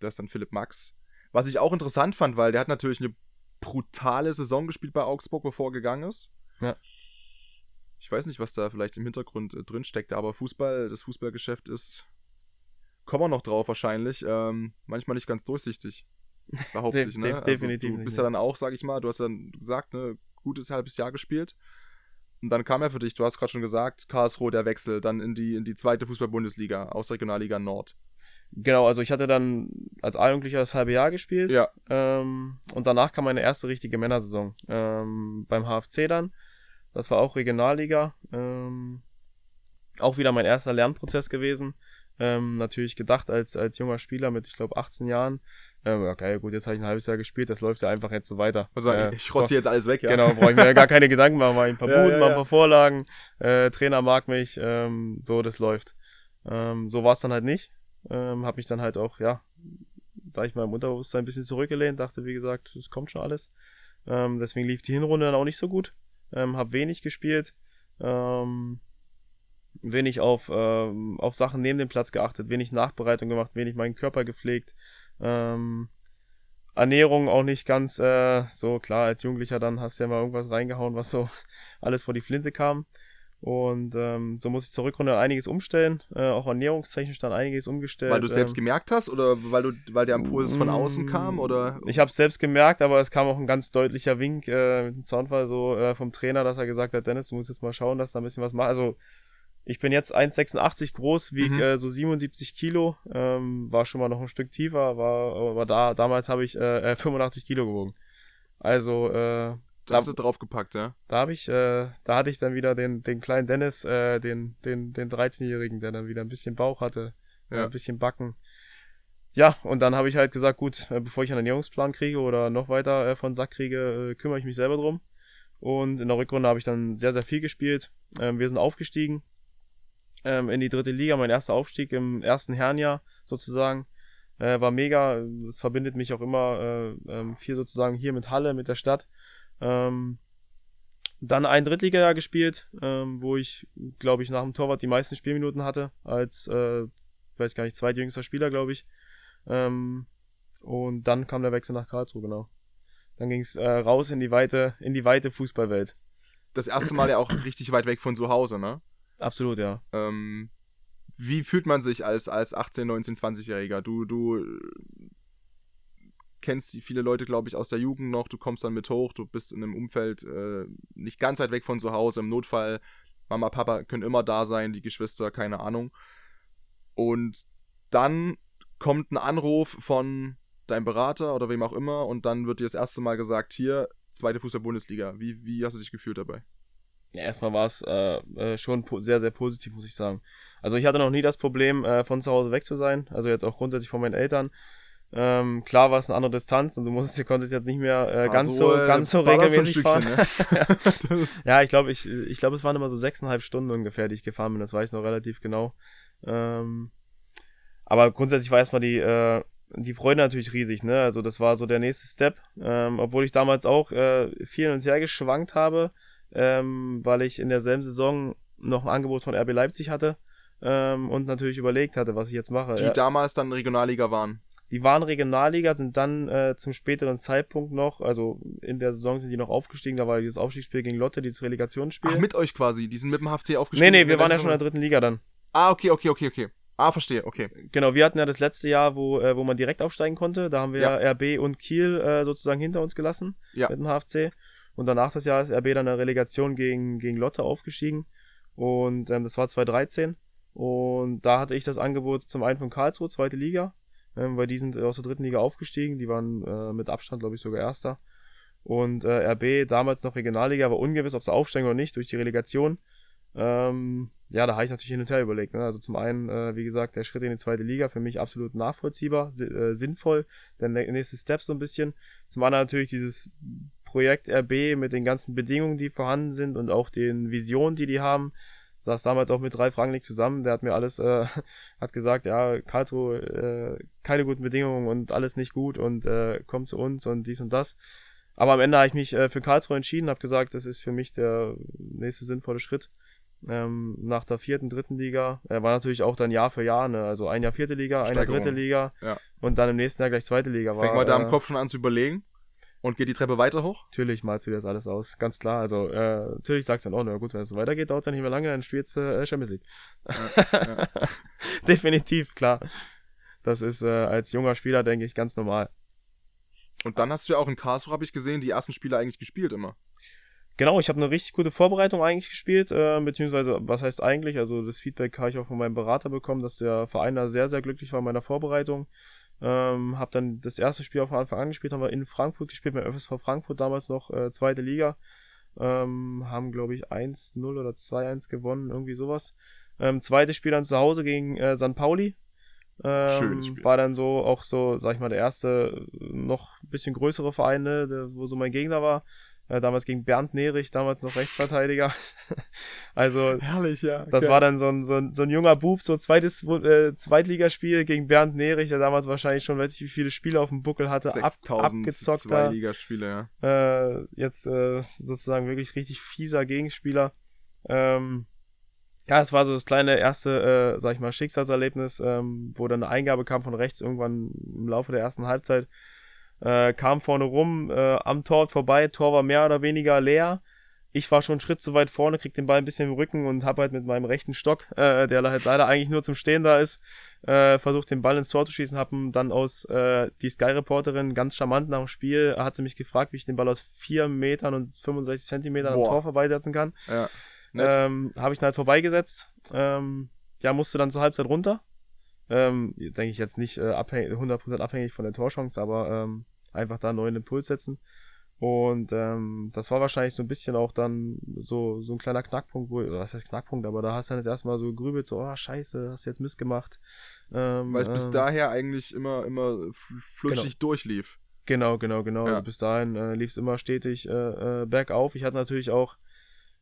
Das ist dann Philipp Max. Was ich auch interessant fand, weil der hat natürlich eine brutale Saison gespielt bei Augsburg, bevor er gegangen ist. Ja. Ich weiß nicht, was da vielleicht im Hintergrund äh, drin steckt, aber Fußball, das Fußballgeschäft ist, kommen wir noch drauf wahrscheinlich, ähm, manchmal nicht ganz durchsichtig. Behaupte ich, ne? Also, definitiv du bist ja dann auch, sag ich mal, du hast dann gesagt, ne, gutes halbes Jahr gespielt. Und dann kam ja für dich, du hast gerade schon gesagt, Karlsruhe der Wechsel, dann in die, in die zweite Fußball-Bundesliga, aus Regionalliga Nord. Genau, also ich hatte dann als A-Jugendlicher das halbe Jahr gespielt. Ja. Ähm, und danach kam meine erste richtige Männersaison ähm, beim HFC dann. Das war auch Regionalliga. Ähm, auch wieder mein erster Lernprozess gewesen. Ähm, natürlich gedacht als, als junger Spieler mit, ich glaube, 18 Jahren. Ähm, okay, gut, jetzt habe ich ein halbes Jahr gespielt, das läuft ja einfach jetzt so weiter. Also Äh, ich rotze jetzt alles weg, ja. Genau, brauche ich mir gar keine Gedanken machen, mal ein paar [LAUGHS] Ja, Buden, ja, mal ein ja. paar Vorlagen, äh, Trainer mag mich, ähm, so, das läuft. Ähm, so war es dann halt nicht. Ähm, hab mich dann halt auch, ja, sag ich mal, im Unterbewusstsein ein bisschen zurückgelehnt, dachte, wie gesagt, es kommt schon alles. Ähm, deswegen lief die Hinrunde dann auch nicht so gut. Ähm, hab wenig gespielt. Ähm, wenig auf, ähm, auf Sachen neben dem Platz geachtet, wenig Nachbereitung gemacht, wenig meinen Körper gepflegt. Ähm, Ernährung auch nicht ganz äh, so klar. Als Jugendlicher dann hast du ja mal irgendwas reingehauen, was so [LAUGHS] alles vor die Flinte kam. Und ähm, so muss ich zur Rückrunde einiges umstellen, äh, auch ernährungstechnisch dann einiges umgestellt. Weil du selbst ähm, gemerkt hast oder weil du, weil der Impuls von außen kam oder? Ich habe es selbst gemerkt, aber es kam auch ein ganz deutlicher Wink äh, mit dem Zaunfall so äh, vom Trainer, dass er gesagt hat, Dennis, du musst jetzt mal schauen, dass da ein bisschen was macht. Also ich bin jetzt 1,86 groß, wieg Mhm. äh, so 77 Kilo, ähm, war schon mal noch ein Stück tiefer, war aber da damals habe ich äh, äh, 85 Kilo gewogen. Also äh, Da hast du draufgepackt, ja? da habe ich, äh, da hatte ich dann wieder den, den kleinen Dennis, äh, den, den, den 13-Jährigen, der dann wieder ein bisschen Bauch hatte, äh, Ja. ein bisschen Backen. Ja, und dann habe ich halt gesagt, gut, äh, bevor ich einen Ernährungsplan kriege oder noch weiter äh, von Sack kriege, äh, kümmere ich mich selber drum. Und in der Rückrunde habe ich dann sehr, sehr viel gespielt. Ähm, wir sind aufgestiegen ähm, in die dritte Liga, mein erster Aufstieg im ersten Herrenjahr sozusagen. Äh, war mega, es verbindet mich auch immer äh, ähm, viel sozusagen hier mit Halle, mit der Stadt. Ähm, dann ein Drittligajahr gespielt, ähm, wo ich, glaube ich, nach dem Torwart die meisten Spielminuten hatte, als, äh, weiß gar nicht, zweitjüngster Spieler, glaube ich. Ähm, und dann kam der Wechsel nach Karlsruhe, genau. Dann ging es äh, raus in die weite, in die weite Fußballwelt. Das erste Mal ja auch richtig weit weg von zu Hause, ne? Absolut, ja. Ähm, wie fühlt man sich als, als 18, 19, 20-Jähriger? Du, du äh, kennst viele Leute, glaube ich, aus der Jugend noch, du kommst dann mit hoch, du bist in einem Umfeld äh, nicht ganz weit weg von zu Hause, im Notfall, Mama, Papa können immer da sein, die Geschwister, keine Ahnung. Und dann kommt ein Anruf von deinem Berater oder wem auch immer und dann wird dir das erste Mal gesagt, hier, zweite Fußball-Bundesliga. Wie, wie hast du dich gefühlt dabei? Ja, erstmal war es äh, äh, schon sehr, sehr positiv, muss ich sagen. Also ich hatte noch nie das Problem, äh, von zu Hause weg zu sein. Also jetzt auch grundsätzlich von meinen Eltern. Ähm, klar war es eine andere Distanz und du musstest, du konntest jetzt nicht mehr äh, ganz so, äh, ganz so regelmäßig fahren. Ne? [LAUGHS] Ja, ich glaube, ich, ich glaube, es waren immer so sechseinhalb Stunden ungefähr, die ich gefahren bin. Das weiß ich noch relativ genau. Ähm, aber grundsätzlich war erstmal die, äh, die Freude natürlich riesig, ne? Also das war so der nächste Step. Ähm, obwohl ich damals auch äh, viel hin und her geschwankt habe, ähm, weil ich in derselben Saison noch ein Angebot von RB Leipzig hatte ähm, und natürlich überlegt hatte, was ich jetzt mache. die Ja, damals dann Regionalliga waren. die waren Regionalliga, sind dann äh, zum späteren Zeitpunkt noch, also in der Saison sind die noch aufgestiegen, da war dieses Aufstiegsspiel gegen Lotte, dieses Relegationsspiel. Ach, mit euch quasi. Die sind mit dem HFC nee, aufgestiegen. nee, wir waren ja schon in der dritten Liga dann. Ah, okay, okay, okay, okay. Ah, verstehe, okay. Genau, wir hatten ja das letzte Jahr, wo, äh, wo man direkt aufsteigen konnte. Da haben wir ja. RB und Kiel äh, sozusagen hinter uns gelassen Ja. mit dem HFC. Und danach das Jahr ist RB dann in der Relegation gegen, gegen Lotte aufgestiegen. Und ähm, das war 2013. Und da hatte ich das Angebot zum einen von Karlsruhe, zweite Liga, ähm, weil die sind aus der dritten Liga aufgestiegen. Die waren äh, mit Abstand, glaube ich, sogar Erster. Und äh, RB, damals noch Regionalliga, war ungewiss, ob sie aufsteigen oder nicht durch die Relegation. Ähm, ja, da habe ich natürlich hin und her überlegt. Ne? Also zum einen, äh, wie gesagt, der Schritt in die zweite Liga für mich absolut nachvollziehbar, si äh, sinnvoll, der nä- nächste Step so ein bisschen. Zum anderen natürlich dieses Projekt RB mit den ganzen Bedingungen, die vorhanden sind und auch den Visionen, die die haben. Ich saß damals auch mit Ralf Rangnick zusammen, der hat mir alles, äh, [LAUGHS] hat gesagt, ja, Karlsruhe, äh, keine guten Bedingungen und alles nicht gut und äh, komm zu uns und dies und das. Aber am Ende habe ich mich äh, für Karlsruhe entschieden, habe gesagt, das ist für mich der nächste sinnvolle Schritt ähm, nach der vierten, dritten Liga. Er war natürlich auch dann Jahr für Jahr, ne? also ein Jahr vierte Liga, ein Jahr dritte Liga Ja. und dann im nächsten Jahr gleich zweite Liga. War, Fängt man da im äh, Kopf schon an zu überlegen und geht die Treppe weiter hoch? Natürlich malst du dir das alles aus, ganz klar. Also äh, natürlich sagst du dann auch, na gut, wenn es so weitergeht, dauert es ja nicht mehr lange, dann spielst du äh, Champions League. [LAUGHS] ja. Definitiv, klar. Das ist äh, als junger Spieler, denke ich, ganz normal. Und dann hast du ja auch in Karlsruhe, habe ich gesehen, die ersten Spiele eigentlich gespielt immer. Genau, ich habe eine richtig gute Vorbereitung eigentlich gespielt, äh, beziehungsweise, was heißt eigentlich, also das Feedback habe ich auch von meinem Berater bekommen, dass der Verein da sehr, sehr glücklich war in meiner Vorbereitung. Ähm, habe dann das erste Spiel von Anfang an gespielt, haben wir in Frankfurt gespielt, beim FSV Frankfurt damals noch äh, zweite Liga. Ähm, haben, glaube ich, 1-0 oder 2-1 gewonnen, irgendwie sowas. Ähm, zweites Spiel dann zu Hause gegen äh, St. Pauli. Ähm, Schönes Spiel. War dann so auch so, sag ich mal, der erste äh, noch ein bisschen größere Verein, ne, der, wo so mein Gegner war. Äh, damals gegen Bernd Nerich, damals noch Rechtsverteidiger. [LAUGHS] also Herrlich, ja. das war dann so ein, so ein, so ein junger Bub, so zweites äh, Zweitligaspiel gegen Bernd Nerich, der damals wahrscheinlich schon, weiß ich wie viele Spiele auf dem Buckel hatte, ab, 6000 abgezockter, Ligaspiele, ja. äh, jetzt äh, sozusagen wirklich richtig fieser Gegenspieler. Ähm, Ja, es war so das kleine erste, äh, sag ich mal, Schicksalserlebnis, ähm, wo dann eine Eingabe kam von rechts irgendwann im Laufe der ersten Halbzeit. Äh, kam vorne rum, äh, am Tor vorbei, Tor war mehr oder weniger leer. Ich war schon einen Schritt zu weit vorne, krieg den Ball ein bisschen im Rücken und hab halt mit meinem rechten Stock, äh, der halt leider eigentlich nur zum Stehen da ist, äh, versucht den Ball ins Tor zu schießen, hab dann aus äh, die Sky-Reporterin ganz charmant nach dem Spiel, hat sie mich gefragt, wie ich den Ball aus vier Metern und 65 Zentimetern am Tor vorbeisetzen kann. Ja. Ähm, habe ich dann halt vorbeigesetzt. Ähm, ja, musste dann zur Halbzeit runter. Ähm, denke ich jetzt nicht äh, abhängig, 100% abhängig von der Torchance, aber ähm, einfach da einen neuen Impuls setzen. Und ähm, das war wahrscheinlich so ein bisschen auch dann so, so ein kleiner Knackpunkt, wo, was heißt Knackpunkt, aber da hast du dann das erste Mal so gegrübelt, so, oh scheiße, hast du jetzt Mist gemacht. Ähm, Weil es bis ähm, daher eigentlich immer, immer flutschig genau. durchlief. Genau, genau, genau. Ja. Bis dahin äh, lief es immer stetig äh, äh, bergauf. Ich hatte natürlich auch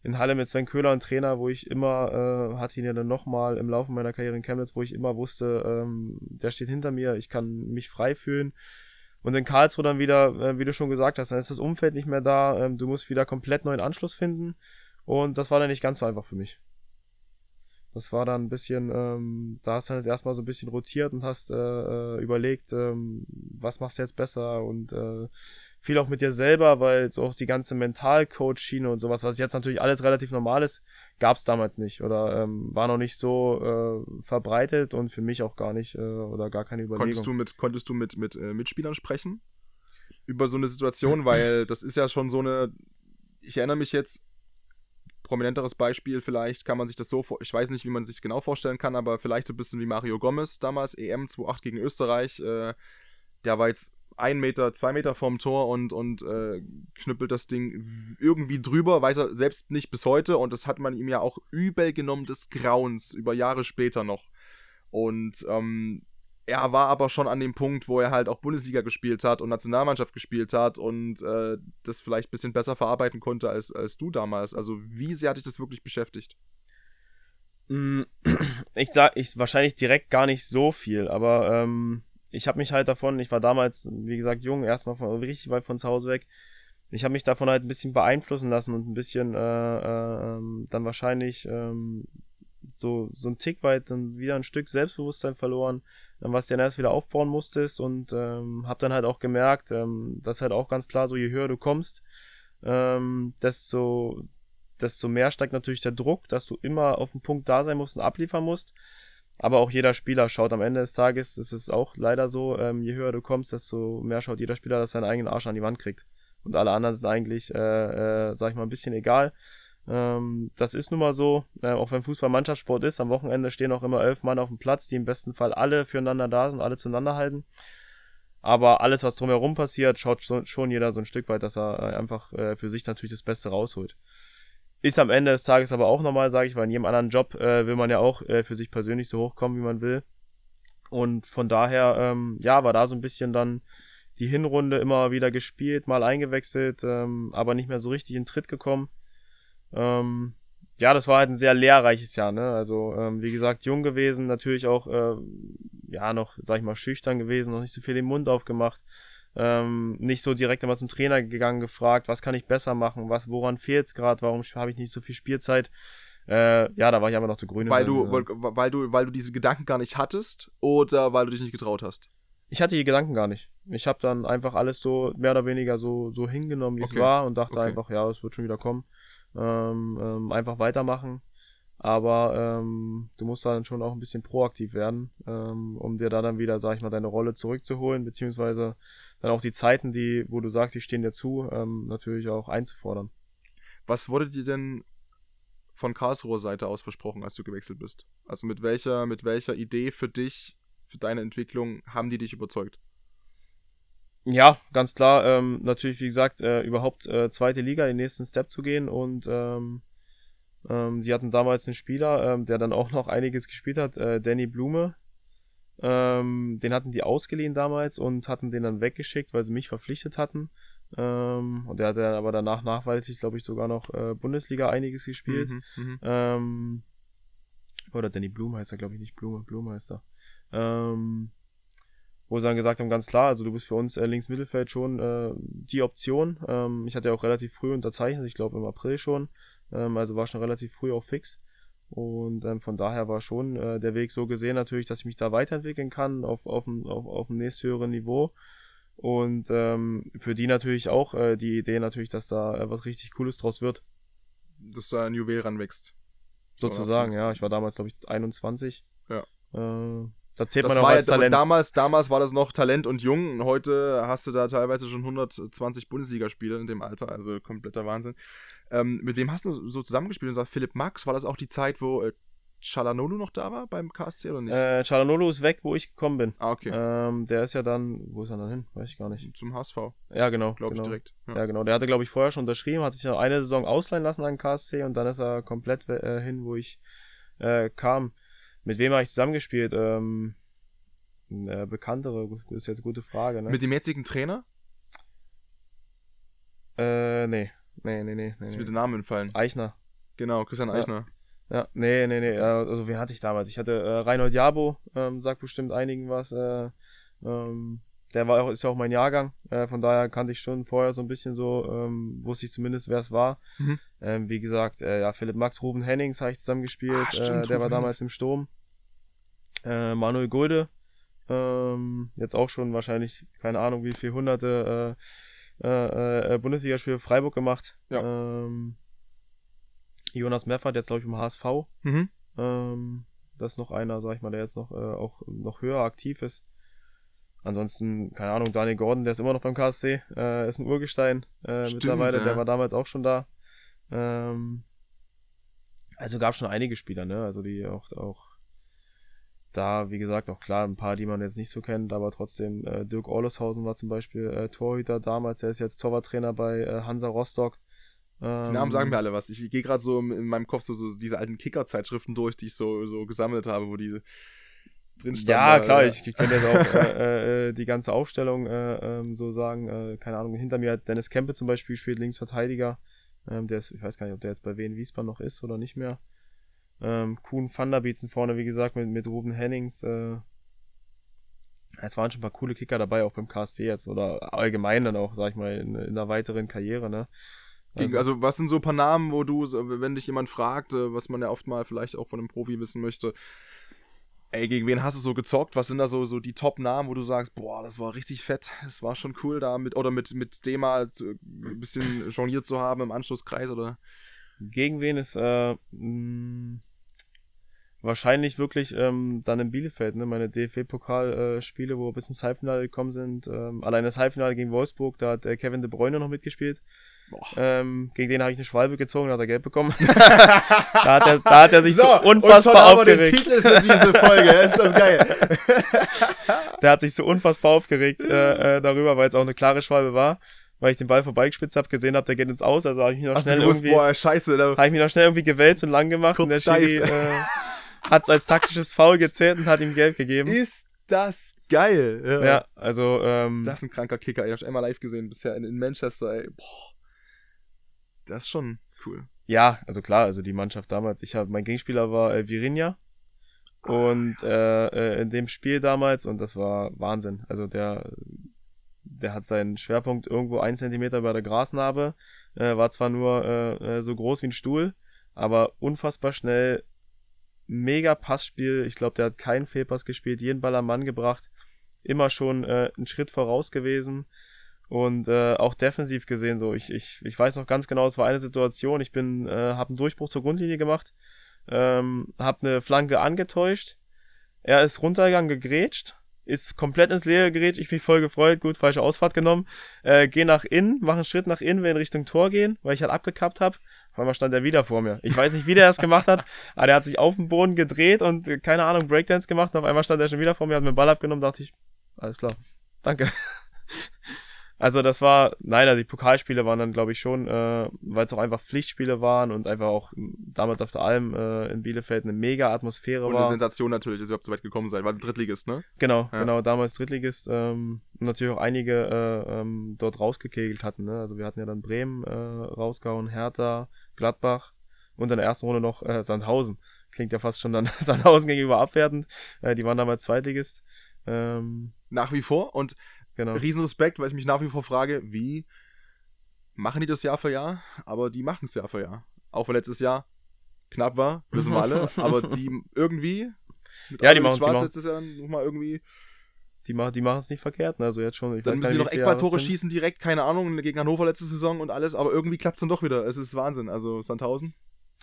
in Halle mit Sven Köhler einen Trainer, wo ich immer, äh, hatte ihn ja dann nochmal im Laufe meiner Karriere in Chemnitz, wo ich immer wusste, ähm, der steht hinter mir, ich kann mich frei fühlen. Und in Karlsruhe dann wieder, äh, wie du schon gesagt hast, dann ist das Umfeld nicht mehr da, ähm, du musst wieder komplett neuen Anschluss finden. Und das war dann nicht ganz so einfach für mich. Das war dann ein bisschen, ähm, da hast du dann jetzt erstmal so ein bisschen rotiert und hast äh, äh überlegt, ähm, was machst du jetzt besser und äh, viel auch mit dir selber, weil so auch die ganze Mental-Coach-Schiene und sowas, was jetzt natürlich alles relativ normal ist, gab es damals nicht oder ähm, war noch nicht so äh, verbreitet und für mich auch gar nicht äh, oder gar keine Überlegung. Konntest du mit, konntest du mit, mit äh, Mitspielern sprechen über so eine Situation, [LAUGHS] weil das ist ja schon so eine, ich erinnere mich jetzt, prominenteres Beispiel vielleicht kann man sich das so, ich weiß nicht, wie man sich genau vorstellen kann, aber vielleicht so ein bisschen wie Mario Gomez damals, EM 2.8 gegen Österreich, äh, der war jetzt ein Meter, zwei Meter vorm Tor und, und äh, knüppelt das Ding irgendwie drüber, weiß er selbst nicht bis heute und das hat man ihm ja auch übel genommen des Grauens über Jahre später noch. Und ähm, er war aber schon an dem Punkt, wo er halt auch Bundesliga gespielt hat und Nationalmannschaft gespielt hat und äh, das vielleicht ein bisschen besser verarbeiten konnte als, als du damals. Also wie sehr hat dich das wirklich beschäftigt? Mm, [CLEARS THROAT] ich sag, ich wahrscheinlich direkt gar nicht so viel, aber ähm, ich habe mich halt davon, ich war damals, wie gesagt, jung, erstmal von, richtig weit von zu Hause weg. Ich habe mich davon halt ein bisschen beeinflussen lassen und ein bisschen äh, äh, dann wahrscheinlich ähm, so, so ein Tick weit dann wieder ein Stück Selbstbewusstsein verloren, was du dann erst wieder aufbauen musstest und ähm, habe dann halt auch gemerkt, ähm, dass halt auch ganz klar so, je höher du kommst, ähm, desto, desto mehr steigt natürlich der Druck, dass du immer auf dem Punkt da sein musst und abliefern musst. Aber auch jeder Spieler schaut am Ende des Tages, ist es auch leider so, ähm, je höher du kommst, desto mehr schaut jeder Spieler, dass er seinen eigenen Arsch an die Wand kriegt. Und alle anderen sind eigentlich, äh, äh, sag ich mal, ein bisschen egal. Ähm, das ist nun mal so, äh, auch wenn Fußball Mannschaftssport ist, am Wochenende stehen auch immer elf Mann auf dem Platz, die im besten Fall alle füreinander da sind, alle zueinander halten. Aber alles, was drumherum passiert, schaut schon jeder so ein Stück weit, dass er äh, einfach äh, für sich natürlich das Beste rausholt. Ist am Ende des Tages aber auch normal, sage ich, weil in jedem anderen Job äh, will man ja auch äh, für sich persönlich so hochkommen, wie man will. Und von daher, ähm, ja, war da so ein bisschen dann die Hinrunde immer wieder gespielt, mal eingewechselt, ähm, aber nicht mehr so richtig in Tritt gekommen. Ähm, ja, das war halt ein sehr lehrreiches Jahr, ne? Also, ähm, wie gesagt, jung gewesen, natürlich auch, äh, ja, noch, sag ich mal, schüchtern gewesen, noch nicht so viel den Mund aufgemacht ähm, nicht so direkt immer zum Trainer gegangen, gefragt, was kann ich besser machen, was, woran fehlt's gerade, warum habe ich nicht so viel Spielzeit. Äh, ja, da war ich aber noch zu grün. Weil du, weil, weil, du, weil du diese Gedanken gar nicht hattest oder weil du dich nicht getraut hast? Ich hatte die Gedanken gar nicht. Ich habe dann einfach alles so mehr oder weniger so, so hingenommen, wie okay. es war und dachte okay. einfach, ja, es wird schon wieder kommen. Ähm, ähm, einfach weitermachen. Aber ähm, du musst dann schon auch ein bisschen proaktiv werden, ähm, um dir da dann wieder, sag ich mal, deine Rolle zurückzuholen, beziehungsweise dann auch die Zeiten, die, wo du sagst, die stehen dir zu, ähm, natürlich auch einzufordern. Was wurde dir denn von Karlsruher Seite aus versprochen, als du gewechselt bist? Also mit welcher, mit welcher Idee für dich, für deine Entwicklung haben die dich überzeugt? Ja, ganz klar. Ähm, natürlich, wie gesagt, äh, überhaupt äh, zweite Liga, den nächsten Step zu gehen und ähm, ähm, die hatten damals einen Spieler, ähm, der dann auch noch einiges gespielt hat, äh, Danny Blume. Ähm, den hatten die ausgeliehen damals und hatten den dann weggeschickt, weil sie mich verpflichtet hatten. Ähm, und der hat dann aber danach nachweislich, glaube ich, sogar noch äh, Bundesliga einiges gespielt. Mhm, mhm. ähm, oder Danny Blume heißt er, glaube ich, nicht Blume, Blume heißt er. Ähm, wo sie dann gesagt haben, ganz klar, also du bist für uns äh, links Mittelfeld schon äh, die Option. Ähm, ich hatte ja auch relativ früh unterzeichnet, ich glaube im April schon. Ähm, also war schon relativ früh auch fix. Und ähm, von daher war schon äh, der Weg so gesehen natürlich, dass ich mich da weiterentwickeln kann auf, auf, dem, auf, auf dem nächsthöheren Niveau. Und ähm, für die natürlich auch äh, die Idee natürlich, dass da äh, was richtig Cooles draus wird. Dass da ein Juwel ranwächst. Sozusagen, ja. Ich war damals, glaube ich, 21. Ja. Äh, da zählt Das man auch war als ja, Talent. damals, damals war das noch Talent und jung. Und heute hast du da teilweise schon 120 Bundesligaspiele in dem Alter. Also kompletter Wahnsinn. Ähm, mit wem hast du so zusammengespielt? Und sagt Philipp Max, war das auch die Zeit, wo äh, Chalanolu noch da war beim KSC oder nicht? Äh, Chalanolo ist weg, wo ich gekommen bin. ah, okay. Ähm, der ist ja dann, wo ist er dann hin? Weiß ich gar nicht. Zum HSV, Ja, genau. glaube genau. ich direkt. Ja. Ja, genau. Der hatte, glaube ich, vorher schon unterschrieben, hat sich noch eine Saison ausleihen lassen an KSC und dann ist er komplett äh, hin, wo ich äh, kam. Mit wem habe ich zusammengespielt? Ähm, äh, bekanntere, ist jetzt eine gute Frage, ne? Mit dem jetzigen Trainer? äh, nee. Nee, nee, nee. nee, Ist nee. mir der Name entfallen. Eichner. Genau, Christian Ja. Eichner. Ja, nee, nee, nee. äh, Also, wen hatte ich damals? Ich hatte äh, Reinhold Jabo, ähm, sagt bestimmt einigen was. Äh, ähm, der war auch, ist ja auch mein Jahrgang. Äh, von daher kannte ich schon vorher so ein bisschen so, ähm, wusste ich zumindest, wer es war. Mhm. Ähm, wie gesagt, äh, ja, Philipp Max, Ruben Hennings habe ich zusammengespielt. Ah, stimmt, äh, der war Ruben damals im Sturm. Äh, Manuel Gulde, ähm, jetzt auch schon wahrscheinlich, keine Ahnung, wie viel hunderte äh, äh, äh, Bundesligaspiele für Freiburg gemacht. Ja. Ähm, Jonas Meffert, jetzt glaube ich im HSV. Mhm. Ähm, das ist noch einer, sag ich mal, der jetzt noch, äh, auch noch höher aktiv ist. Ansonsten, keine Ahnung, Daniel Gordon, der ist immer noch beim KSC, äh, ist ein Urgestein äh, Stimmt, mittlerweile, ja. der war damals auch schon da. Ähm, also gab schon einige Spieler, ne? Also die auch, auch da, wie gesagt, auch klar, ein paar, die man jetzt nicht so kennt, aber trotzdem, äh, Dirk Orleshausen war zum Beispiel äh, Torhüter damals, der ist jetzt Torwarttrainer bei äh, Hansa Rostock. Ähm, Die Namen sagen mir alle was. Ich gehe gerade so in meinem Kopf so, so diese alten Kicker-Zeitschriften durch, die ich so, so gesammelt habe, wo die drin standen. Ja, da, klar, äh, ich, ich könnte jetzt auch [LAUGHS] äh, äh, die ganze Aufstellung äh, ähm, so sagen. Äh, keine Ahnung, hinter mir hat Dennis Kempe zum Beispiel gespielt, Linksverteidiger. Ähm, der ist, ich weiß gar nicht, ob der jetzt bei Wien Wiesbaden noch ist oder nicht mehr. Ähm, Kuhn van der Bietzen vorne, wie gesagt, mit, mit Ruben Hennings. Äh, es waren schon ein paar coole Kicker dabei, auch beim KSC jetzt oder allgemein dann auch, sag ich mal, in, in der weiteren Karriere, ne? Gegen, also, was sind so ein paar Namen, wo du, wenn dich jemand fragt, äh, was man ja oft mal vielleicht auch von einem Profi wissen möchte, ey, gegen wen hast du so gezockt? Was sind da so, so die Top-Namen, wo du sagst, boah, das war richtig fett, das war schon cool da mit, oder mit, mit dem mal zu- ein bisschen jongliert zu haben im Anschlusskreis, oder? Gegen wen ist äh, mh, wahrscheinlich wirklich ähm, dann in Bielefeld, ne? Meine DFB-Pokal-Spiele, wo wir bis ins Halbfinale gekommen sind. Ähm, allein das Halbfinale gegen Wolfsburg, da hat äh, Kevin De Bruyne noch mitgespielt. Ähm, gegen den habe ich eine Schwalbe gezogen, da hat er Geld bekommen. [LAUGHS] da, hat er, da hat er sich so, und unfassbar schon haben wir den aufgeregt. Titel für diese Folge, ist das geil. [LAUGHS] Der hat sich so unfassbar aufgeregt äh, äh, darüber, weil es auch eine klare Schwalbe war. Weil ich den Ball vorbeigespitzt habe, gesehen habe, der geht ins Aus, also habe ich mich noch du schnell irgendwie... boah, scheiße, Habe ich mich noch schnell irgendwie gewälzt und lang gemacht und der Schiri äh, hat es als taktisches Foul gezählt und hat ihm Geld gegeben. ist das geil. Ja. Ja, also ähm, Das ist ein kranker Kicker. Ich habe einmal live gesehen bisher in, in Manchester, ey. Boah. Das ist schon cool. ja, also klar, also die Mannschaft damals, ich habe mein Gegenspieler war äh, Virinja und äh, äh, in dem Spiel damals und das war Wahnsinn. Also der der hat seinen Schwerpunkt irgendwo ein Zentimeter bei der Grasnarbe, äh, war zwar nur äh, äh, so groß wie ein Stuhl, aber unfassbar schnell, mega Passspiel. Ich glaube, der hat keinen Fehlpass gespielt, jeden Ball am Mann gebracht, immer schon äh, einen Schritt voraus gewesen und äh, auch defensiv gesehen so. Ich, ich, ich weiß noch ganz genau, es war eine Situation. Ich bin, äh, habe einen Durchbruch zur Grundlinie gemacht, ähm, habe eine Flanke angetäuscht. Er ist runtergegangen, gegrätscht, ist komplett ins Leere gerätscht. Ich mich voll gefreut, gut, falsche Ausfahrt genommen. Äh, geh nach innen, mach einen Schritt nach innen, will in Richtung Tor gehen, weil ich halt abgekappt habe. Auf einmal stand er wieder vor mir. Ich weiß nicht, wie der es gemacht hat, [LAUGHS] aber der hat sich auf dem Boden gedreht und äh, keine Ahnung, Breakdance gemacht. Und auf einmal stand er schon wieder vor mir, hat mir den Ball abgenommen, dachte ich, alles klar, danke. Also das war, nein, also die Pokalspiele waren dann, glaube ich, schon, äh, weil es auch einfach Pflichtspiele waren und einfach auch m, damals auf der Alm äh, in Bielefeld eine mega Atmosphäre Und eine war. Sensation natürlich, dass ihr überhaupt so weit gekommen seid. War ein Drittligist, ne? Genau, Ja. genau, damals Drittligist ähm, natürlich auch einige äh, ähm, dort rausgekegelt hatten. Ne? Also wir hatten ja dann Bremen äh, rausgehauen, Hertha, Gladbach und in der ersten Runde noch äh, Sandhausen. Klingt ja fast schon dann [LAUGHS] Sandhausen gegenüber abwertend. Äh, die waren damals Zweitligist. Ähm, Nach wie vor. Und genau. Riesenrespekt, weil ich mich nach wie vor frage, wie machen die das Jahr für Jahr? Aber die machen es Jahr für Jahr. Auch für letztes Jahr. knapp war, [LAUGHS] wissen wir alle, aber die irgendwie. ja, die machen, Schwarz die machen letztes Jahr nochmal irgendwie. Die, machen, die machen es nicht verkehrt, ne? Also jetzt schon. Dann müssen die noch Eckballtore schießen direkt, keine Ahnung, gegen Hannover letzte Saison und alles, aber irgendwie klappt es dann doch wieder. Es ist Wahnsinn. Also Sandhausen.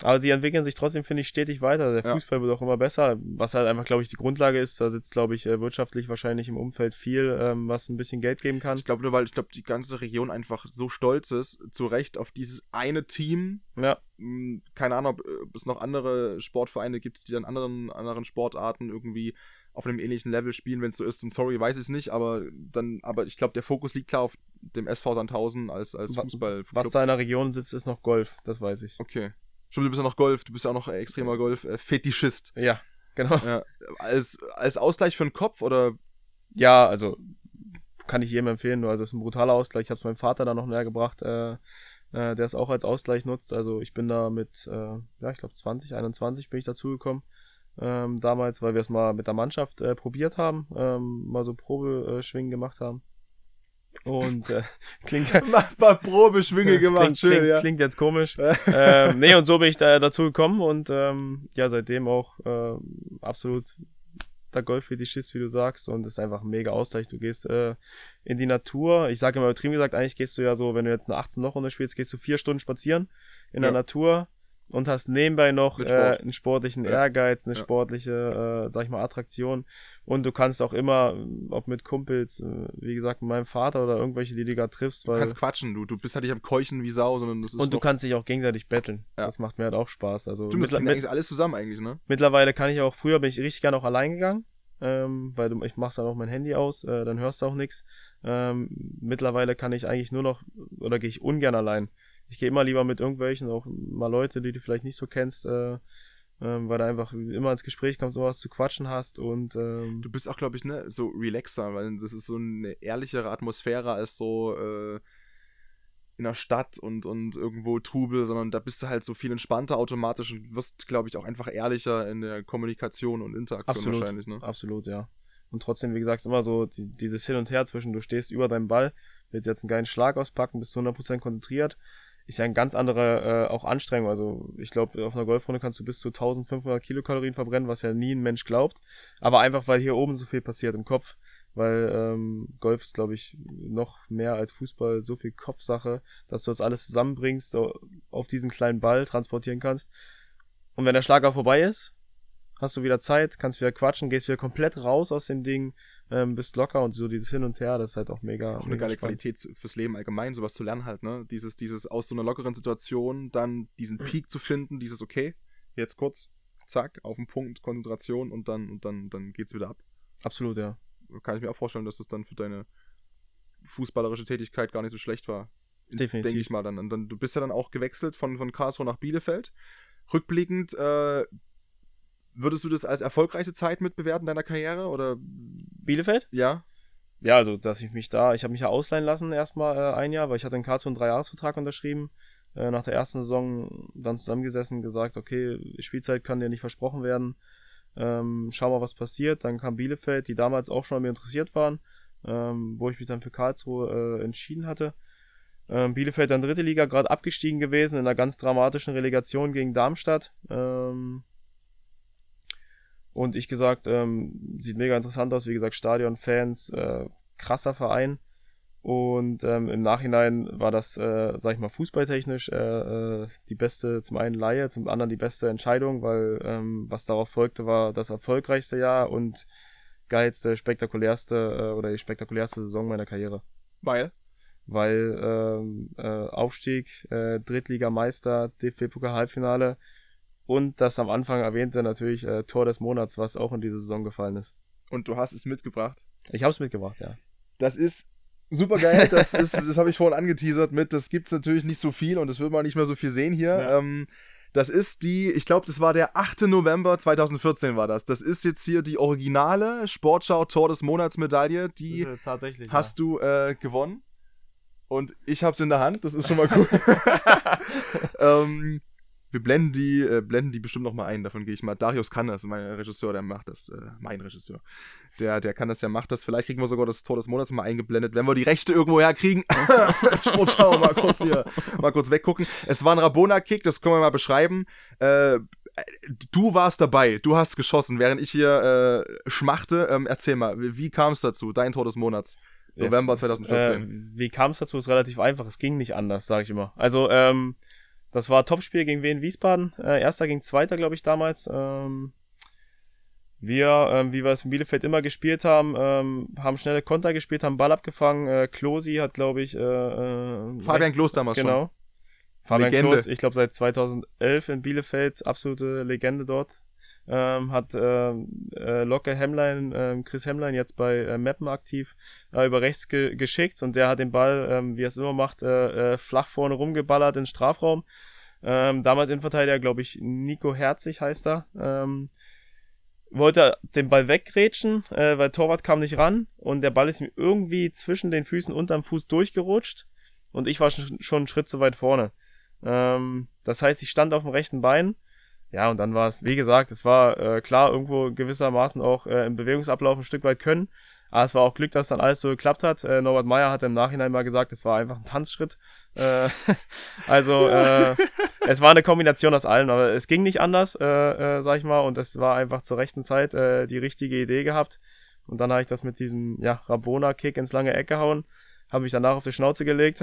Aber sie entwickeln sich trotzdem, finde ich, stetig weiter. Der Fußball ja. wird auch immer besser, was halt einfach, glaube ich, die Grundlage ist. Da sitzt, glaube ich, äh, wirtschaftlich wahrscheinlich im Umfeld viel, ähm, was ein bisschen Geld geben kann. Ich glaube nur, weil ich glaube, die ganze Region einfach so stolz ist, zu Recht auf dieses eine Team. Ja. Hm, keine Ahnung, ob es noch andere Sportvereine gibt, die dann anderen, anderen Sportarten irgendwie auf einem ähnlichen Level spielen, wenn es so ist. Und sorry, weiß ich es nicht, aber dann, aber ich glaube, der Fokus liegt klar auf dem SV Sandhausen als, als Fußball. Was da in der Region sitzt, ist noch Golf, das weiß ich. Okay. Stimmt, du bist ja noch Golf, du bist ja auch noch extremer Golf-Fetischist. Äh, ja, genau. Ja, als, als Ausgleich für den Kopf oder? Ja, also kann ich jedem empfehlen, also es ist ein brutaler Ausgleich. Ich habe es meinem Vater da noch näher gebracht, äh, äh, der es auch als Ausgleich nutzt. Also ich bin da mit, äh, ja, ich glaube 20, 21 bin ich dazugekommen. Ähm, damals, weil wir es mal mit der Mannschaft äh, probiert haben, ähm, mal so Probeschwingen gemacht haben. Und äh, [LAUGHS] klingt [LAUGHS] mal Probeschwinge gemacht, klingt, schön, klingt, ja. klingt jetzt komisch. [LAUGHS] ähm, nee, und so bin ich da dazu gekommen und ähm, ja, seitdem auch äh, absolut der Golf-Fetischist, wie du sagst, und das ist einfach ein mega Ausgleich. Du gehst äh, in die Natur. Ich sage immer übertrieben gesagt, eigentlich gehst du ja so, wenn du jetzt eine 18 Loch Runde spielst, gehst du vier Stunden spazieren in ja. der Natur und hast nebenbei noch äh, einen sportlichen ja. Ehrgeiz, eine ja. sportliche, äh, sag ich mal, Attraktion. Und du kannst auch immer, ob mit Kumpels, äh, wie gesagt, mit meinem Vater oder irgendwelche, die du gerade triffst. Weil du kannst quatschen, du, du bist halt nicht am Keuchen wie Sau, sondern das ist. Und du kannst dich auch gegenseitig betteln. Ja. Das macht mir halt auch Spaß. Also Stimmt, das eigentlich alles zusammen eigentlich, ne? Mittlerweile kann ich auch, früher bin ich richtig gerne auch allein gegangen. Ähm, weil du, ich mach's dann auch mein Handy aus, äh, dann hörst du auch nichts. Ähm, mittlerweile kann ich eigentlich nur noch, oder gehe ich ungern allein ich gehe immer lieber mit irgendwelchen, auch mal Leute, die du vielleicht nicht so kennst, äh, äh, weil du einfach immer ins Gespräch kommst, sowas zu quatschen hast und ähm, du bist auch, glaube ich, ne, so relaxer, weil das ist so eine ehrlichere Atmosphäre als so äh, in der Stadt und, und irgendwo Trubel, sondern da bist du halt so viel entspannter automatisch und wirst, glaube ich, auch einfach ehrlicher in der Kommunikation und Interaktion absolut, wahrscheinlich, ne? Absolut, ja. Und trotzdem, wie gesagt, immer so die, dieses Hin und Her zwischen, du stehst über deinem Ball, willst jetzt einen geilen Schlag auspacken, bist zu 100% konzentriert ist ja eine ganz andere äh, auch Anstrengung. Also ich glaube, auf einer Golfrunde kannst du bis zu 1500 Kilokalorien verbrennen, was ja nie ein Mensch glaubt. Aber einfach, weil hier oben so viel passiert im Kopf. Weil ähm, Golf ist, glaube ich, noch mehr als Fußball so viel Kopfsache, dass du das alles zusammenbringst, so auf diesen kleinen Ball transportieren kannst. Und wenn der Schlager vorbei ist, hast du wieder Zeit, kannst wieder quatschen, gehst wieder komplett raus aus dem Ding, ähm, bist locker und so dieses Hin und Her, das ist halt auch mega. Das ist auch eine geile spannend. Qualität fürs Leben allgemein, sowas zu lernen halt, ne? Dieses, dieses aus so einer lockeren Situation dann diesen Peak zu finden, dieses okay, jetzt kurz, zack, auf den Punkt, Konzentration und dann, und dann, dann geht's wieder ab. Absolut, ja. Kann ich mir auch vorstellen, dass das dann für deine fußballerische Tätigkeit gar nicht so schlecht war. Definitiv. Denke ich mal dann. Und dann. Du bist ja dann auch gewechselt von, von Karlsruhe nach Bielefeld. Rückblickend, äh, Würdest du das als erfolgreiche Zeit mitbewerten deiner Karriere oder Bielefeld? Ja. Ja, also dass ich mich da, ich habe mich ja ausleihen lassen erstmal äh, ein Jahr, weil ich hatte in Karlsruhe einen Dreijahresvertrag unterschrieben. Äh, nach der ersten Saison dann zusammengesessen, gesagt, okay, Spielzeit kann dir nicht versprochen werden. Ähm, schau mal, was passiert. Dann kam Bielefeld, die damals auch schon an mir interessiert waren, ähm, wo ich mich dann für Karlsruhe äh, entschieden hatte. Ähm, Bielefeld dann dritte Liga, gerade abgestiegen gewesen, in einer ganz dramatischen Relegation gegen Darmstadt. Ähm, und ich gesagt, ähm, sieht mega interessant aus, wie gesagt, Stadion, Fans, äh, krasser Verein. Und ähm, im Nachhinein war das, äh, sag ich mal, fußballtechnisch äh, äh, die beste, zum einen Laie, zum anderen die beste Entscheidung, weil ähm, was darauf folgte, war das erfolgreichste Jahr und geilste, spektakulärste äh, oder die spektakulärste Saison meiner Karriere. Weil? Weil ähm, äh, Aufstieg, äh, Drittligameister, DFB-Pokal-Halbfinale, und das am Anfang erwähnte natürlich äh, Tor des Monats, was auch in diese Saison gefallen ist. Und du hast es mitgebracht? Ich habe es mitgebracht, ja. Das ist super geil. Das ist, [LAUGHS] das habe ich vorhin angeteasert mit. Das gibt's natürlich nicht so viel und das wird man nicht mehr so viel sehen hier. Ja. Ähm, das ist die, ich glaube, das war der 8. November 2014 war das. Das ist jetzt hier die originale Sportschau Tor des Monats Medaille. Die äh, tatsächlich, hast ja. du äh, gewonnen. Und ich habe es in der Hand. Das ist schon mal cool. [LAUGHS] [LAUGHS] ähm, wir blenden die, äh, blenden die bestimmt noch mal ein, davon gehe ich mal. Darius kann das, mein Regisseur, der macht das, äh, mein Regisseur. Der, der kann das ja, macht das. Vielleicht kriegen wir sogar das Tor des Monats mal eingeblendet, wenn wir die Rechte irgendwo herkriegen. [LAUGHS] Sportschau, mal kurz hier, mal kurz weggucken. Es war ein Rabona-Kick, das können wir mal beschreiben. Äh, du warst dabei, du hast geschossen, während ich hier äh, schmachte. Ähm, erzähl mal, wie kam es dazu, dein Tor des Monats? November 2014. Äh, wie kam es dazu? Ist relativ einfach. Es ging nicht anders, sage ich immer. Also, ähm, das war Topspiel gegen Wien Wiesbaden. Äh, erster gegen Zweiter, glaube ich, damals. Ähm, wir, ähm, wie wir es in Bielefeld immer gespielt haben, ähm, haben schnelle Konter gespielt, haben Ball abgefangen. Äh, Klosi hat, glaube ich, äh, äh, Fabian Klos damals genau. schon. Fabian Legende. Klos, ich glaube seit 2011 in Bielefeld, absolute Legende dort. Ähm, hat ähm, äh, Locke Hemlein, ähm, Chris Hemlein jetzt bei äh, Meppen aktiv, äh, über rechts ge geschickt und der hat den Ball, ähm, wie er es immer macht, äh, äh, flach vorne rumgeballert in Strafraum. Ähm, damals Innenverteidiger, glaube ich, Nico Herzig heißt er. Ähm, wollte den Ball weggrätschen, äh, weil Torwart kam nicht ran und der Ball ist ihm irgendwie zwischen den Füßen unterm Fuß durchgerutscht und ich war schon, schon einen Schritt zu weit vorne. Ähm, das heißt, ich stand auf dem rechten Bein. Ja, und dann war es, wie gesagt, es war äh, klar irgendwo gewissermaßen auch äh, im Bewegungsablauf ein Stück weit können. Aber es war auch Glück, dass dann alles so geklappt hat. Äh, Norbert Meyer hat im Nachhinein mal gesagt, es war einfach ein Tanzschritt. Äh, [LAUGHS] also äh, es war eine Kombination aus allem, aber es ging nicht anders, äh, äh, sag ich mal. Und es war einfach zur rechten Zeit äh, die richtige Idee gehabt. Und dann habe ich das mit diesem ja, Rabona-Kick ins lange Eck gehauen. Habe mich danach auf die Schnauze gelegt.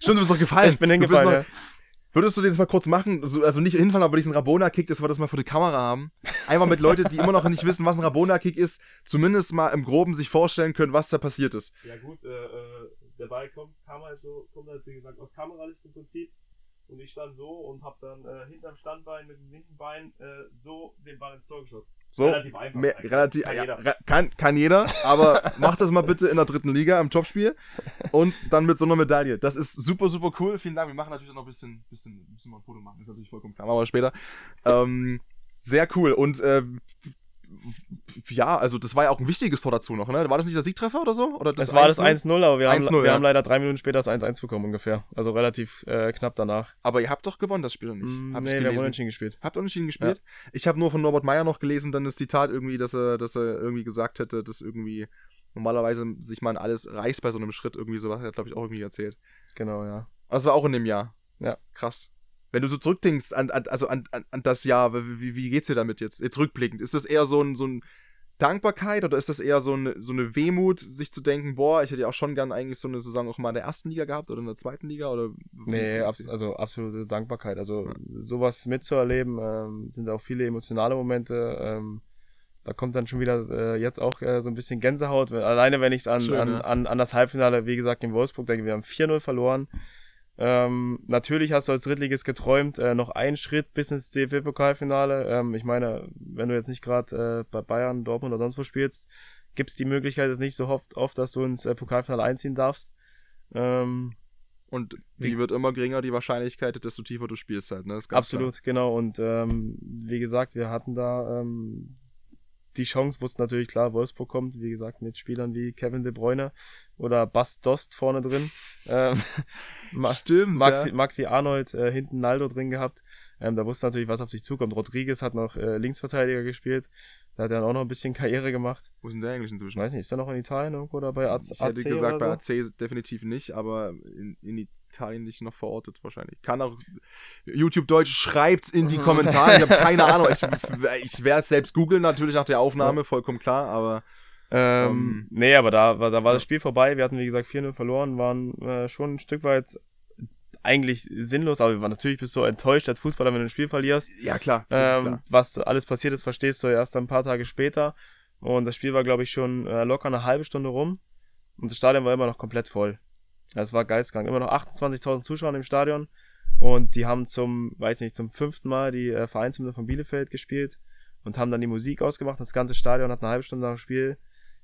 Stimmt, du bist doch gefallen. [LAUGHS] ich bin Du bist hingefallen. noch-. Würdest du den mal kurz machen? So, Also nicht hinfallen, aber diesen Rabona-Kick, dass wir das mal für die Kamera haben. Einfach mit Leuten, die immer noch nicht wissen, was ein Rabona-Kick ist, zumindest mal im Groben sich vorstellen können, was da passiert ist. Ja gut, äh, äh, der Ball kommt, kam halt so, kommt halt wie gesagt aus Kameralicht im Prinzip. Und ich stand so und habe dann äh, hinterm Standbein mit dem linken Bein äh, so den Ball ins Tor geschossen. So, Relativ einfach mehr, relativ, Kann ja, jeder. kann, kann jeder, aber [LAUGHS] mach das mal bitte in der dritten Liga im Topspiel und dann mit so einer Medaille. Das ist super, super cool. Vielen Dank. Wir machen natürlich noch ein bisschen, bisschen, müssen wir ein Foto machen, ist natürlich vollkommen klar, aber später. Ähm, sehr cool und äh, ja, also das war ja auch ein wichtiges Tor dazu noch, ne? War das nicht der Siegtreffer oder so? Oder Das, war das 1-0? 1-0, aber wir, haben, 1-0, wir ja. haben leider drei Minuten später das 1-1 bekommen ungefähr. Also relativ äh, knapp danach. Aber ihr habt doch gewonnen, das Spiel oder nicht? Mm, Hab nee, wir haben unentschieden gespielt. Habt unentschieden gespielt? Ich habe nur von Norbert Meyer noch gelesen, dann das Zitat irgendwie, dass er, dass er irgendwie gesagt hätte, dass irgendwie normalerweise sich man alles reißt bei so einem Schritt irgendwie sowas, hat er glaube ich auch irgendwie erzählt. Genau, ja. Das war auch in dem Jahr. Ja. Krass. Wenn du so zurückdenkst an, an also an, an, an das Jahr, wie, wie geht's dir damit jetzt? Jetzt rückblickend, ist das eher so ein, so ein Dankbarkeit oder ist das eher so eine, so eine Wehmut, sich zu denken, boah, ich hätte ja auch schon gern eigentlich so eine Saison auch mal in der ersten Liga gehabt oder in der zweiten Liga oder Nee, abs also absolute Dankbarkeit. Also sowas mitzuerleben, ähm, sind auch viele emotionale Momente. Ähm, da kommt dann schon wieder äh, jetzt auch äh, so ein bisschen Gänsehaut. Alleine wenn ich an, Schön, an, ja. an, an das Halbfinale, wie gesagt, in Wolfsburg denke, wir haben 4-0 verloren. Ähm, natürlich hast du als Drittligist geträumt, äh, noch einen Schritt bis ins DFB-Pokalfinale. Ähm, ich meine, wenn du jetzt nicht gerade äh, bei Bayern, Dortmund oder sonst wo spielst, gibt's die Möglichkeit jetzt nicht so oft, oft dass du ins äh, Pokalfinale einziehen darfst. Ähm, Und die wird immer geringer, die Wahrscheinlichkeit, desto tiefer du spielst halt, ne? Ist ganz Absolut, genau. Und ähm, wie gesagt, wir hatten da ähm, die Chance, wussten natürlich klar, Wolfsburg kommt, wie gesagt, mit Spielern wie Kevin De Bruyne oder Bas Dost vorne drin. Ähm. [LAUGHS] Stimmt. Maxi, ja. Maxi Arnold äh, hinten Naldo drin gehabt. Ähm, da wusste natürlich, was auf dich zukommt. Rodriguez hat noch äh, Linksverteidiger gespielt. Da hat er dann auch noch ein bisschen Karriere gemacht. Wo ist denn der eigentlich Ich inzwischen? weiß nicht, ist er noch in Italien irgendwo oder bei AC? Ich hätte AC gesagt, bei so? AC definitiv nicht, aber in, in Italien nicht noch verortet wahrscheinlich. Kann auch YouTube Deutsch schreibt's in die [LAUGHS] Kommentare. Ich habe keine Ahnung. Ich, ich werde es selbst googeln natürlich nach der Aufnahme, vollkommen klar, aber Ähm, Ähm, nee, aber da, war- da war das Spiel vorbei. Wir hatten, wie gesagt, 4-0 verloren, waren äh, schon ein Stück weit eigentlich sinnlos, aber natürlich bist du enttäuscht als Fußballer, wenn du ein Spiel verlierst. ja klar, das ist Ähm, klar. was alles passiert ist, verstehst du erst ein paar Tage später. Und das Spiel war, glaube ich, schon äh, locker eine halbe Stunde rum. Und das Stadion war immer noch komplett voll. Es war geistkrank. Immer noch 28.000 Zuschauer im Stadion. Und die haben zum, weiß nicht, zum fünften Mal die äh, Vereinshymne von Bielefeld gespielt und haben dann die Musik ausgemacht. Das ganze Stadion hat eine halbe Stunde nach dem Spiel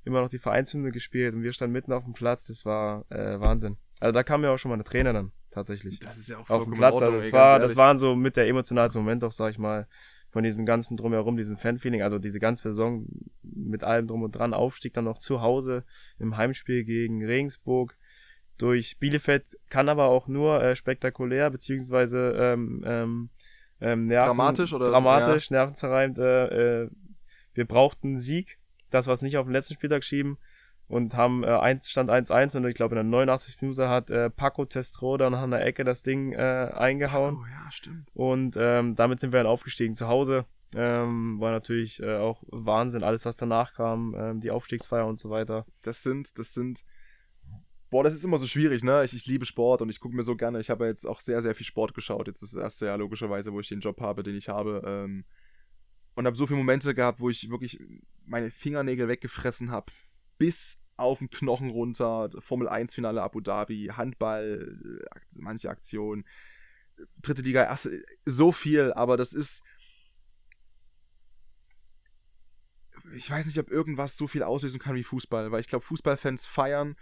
immer noch die Vereinshymne gespielt und wir standen mitten auf dem Platz. Das war äh, Wahnsinn. Also da kam mir auch schon mal eine Träne dann, tatsächlich. Das ist ja auch auf vollkommen dem Platz. in Ordnung, Also ey, das ganz war, das waren so mit der emotionalste Moment auch, sag ich mal, von diesem ganzen drumherum, diesem Fanfeeling, also diese ganze Saison mit allem drum und dran, Aufstieg dann noch zu Hause im Heimspiel gegen Regensburg durch Bielefeld. Kann aber auch nur äh, spektakulär beziehungsweise ähm, ähm, ähm, Nerven, Dramatisch oder so, dramatisch, nervenzerreibend. Äh, äh, wir brauchten einen Sieg, das was nicht auf den letzten Spieltag schieben und haben äh, 1 stand 1-1 und ich glaube in der 89. Minute hat äh, Paco Testroda nach einer Ecke das Ding äh, eingehauen Oh ja, stimmt. und ähm, damit sind wir dann aufgestiegen zu Hause. Ähm, war natürlich äh, auch Wahnsinn, alles was danach kam, ähm, die Aufstiegsfeier und so weiter. Das sind, das sind. Boah, das ist immer so schwierig, ne? Ich, ich liebe Sport und ich gucke mir so gerne. Ich habe ja jetzt auch sehr, sehr viel Sport geschaut. Jetzt ist das erste Jahr logischerweise, wo ich den Job habe, den ich habe. Ähm, und habe so viele Momente gehabt, wo ich wirklich meine Fingernägel weggefressen habe. Bis auf den Knochen runter. Formel 1 Finale Abu Dhabi, Handball, äh, manche Aktionen, dritte Liga, erste, so viel, aber das ist. Ich weiß nicht, ob irgendwas so viel auslösen kann wie Fußball, weil ich glaube, Fußballfans feiern.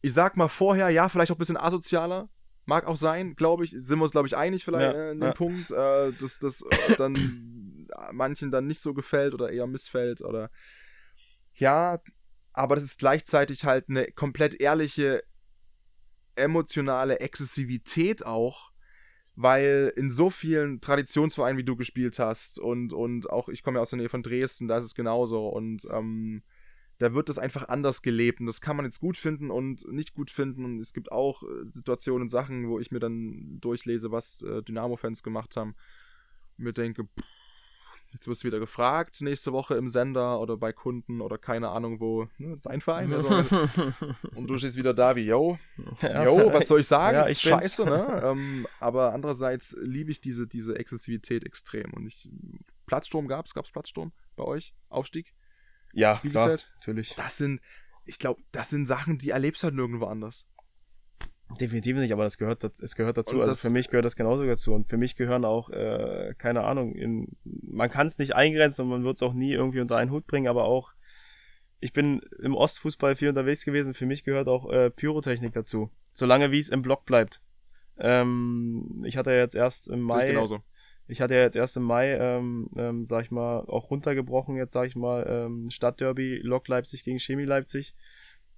Ich sag mal vorher, ja, vielleicht auch ein bisschen asozialer. Mag auch sein, glaube ich. Sind wir uns, glaube ich, einig vielleicht Ja, in dem ja. Punkt, äh, dass das äh, dann [CLEARS THROAT] manchen dann nicht so gefällt oder eher missfällt oder ja, aber das ist gleichzeitig halt eine komplett ehrliche emotionale Exzessivität auch, weil in so vielen Traditionsvereinen, wie du gespielt hast und, und auch ich komme ja aus der Nähe von Dresden, da ist es genauso und ähm, da wird das einfach anders gelebt und das kann man jetzt gut finden und nicht gut finden und es gibt auch äh, Situationen und Sachen, wo ich mir dann durchlese, was äh, Dynamo-Fans gemacht haben und mir denke, pff, jetzt wirst du wieder gefragt, nächste Woche im Sender oder bei Kunden oder keine Ahnung wo, ne, dein Verein, also, [LAUGHS] und du stehst wieder da wie, yo, Jo, was soll ich sagen? Ja, ist ich scheiße, ne? ähm, aber andererseits liebe ich diese, diese Exzessivität extrem. Und ich, Platzsturm gab's, gab's Platzsturm bei euch? Aufstieg? Ja, klar, natürlich. Das sind, ich glaube, das sind Sachen, die erlebst du halt nirgendwo anders. Definitiv nicht, aber das gehört, es gehört dazu. Also das- für mich gehört das genauso dazu. Und für mich gehören auch, äh, keine Ahnung, in, man kann es nicht eingrenzen und man wird es auch nie irgendwie unter einen Hut bringen, aber auch, ich bin im Ostfußball viel unterwegs gewesen, für mich gehört auch äh, Pyrotechnik dazu. Solange wie es im Block bleibt. Ähm, ich hatte ja jetzt erst im Mai, genauso. ich hatte ja jetzt erst im Mai, ähm, ähm, sag ich mal, auch runtergebrochen, jetzt sag ich mal, ähm, Stadtderby, Lok Leipzig gegen Chemie Leipzig.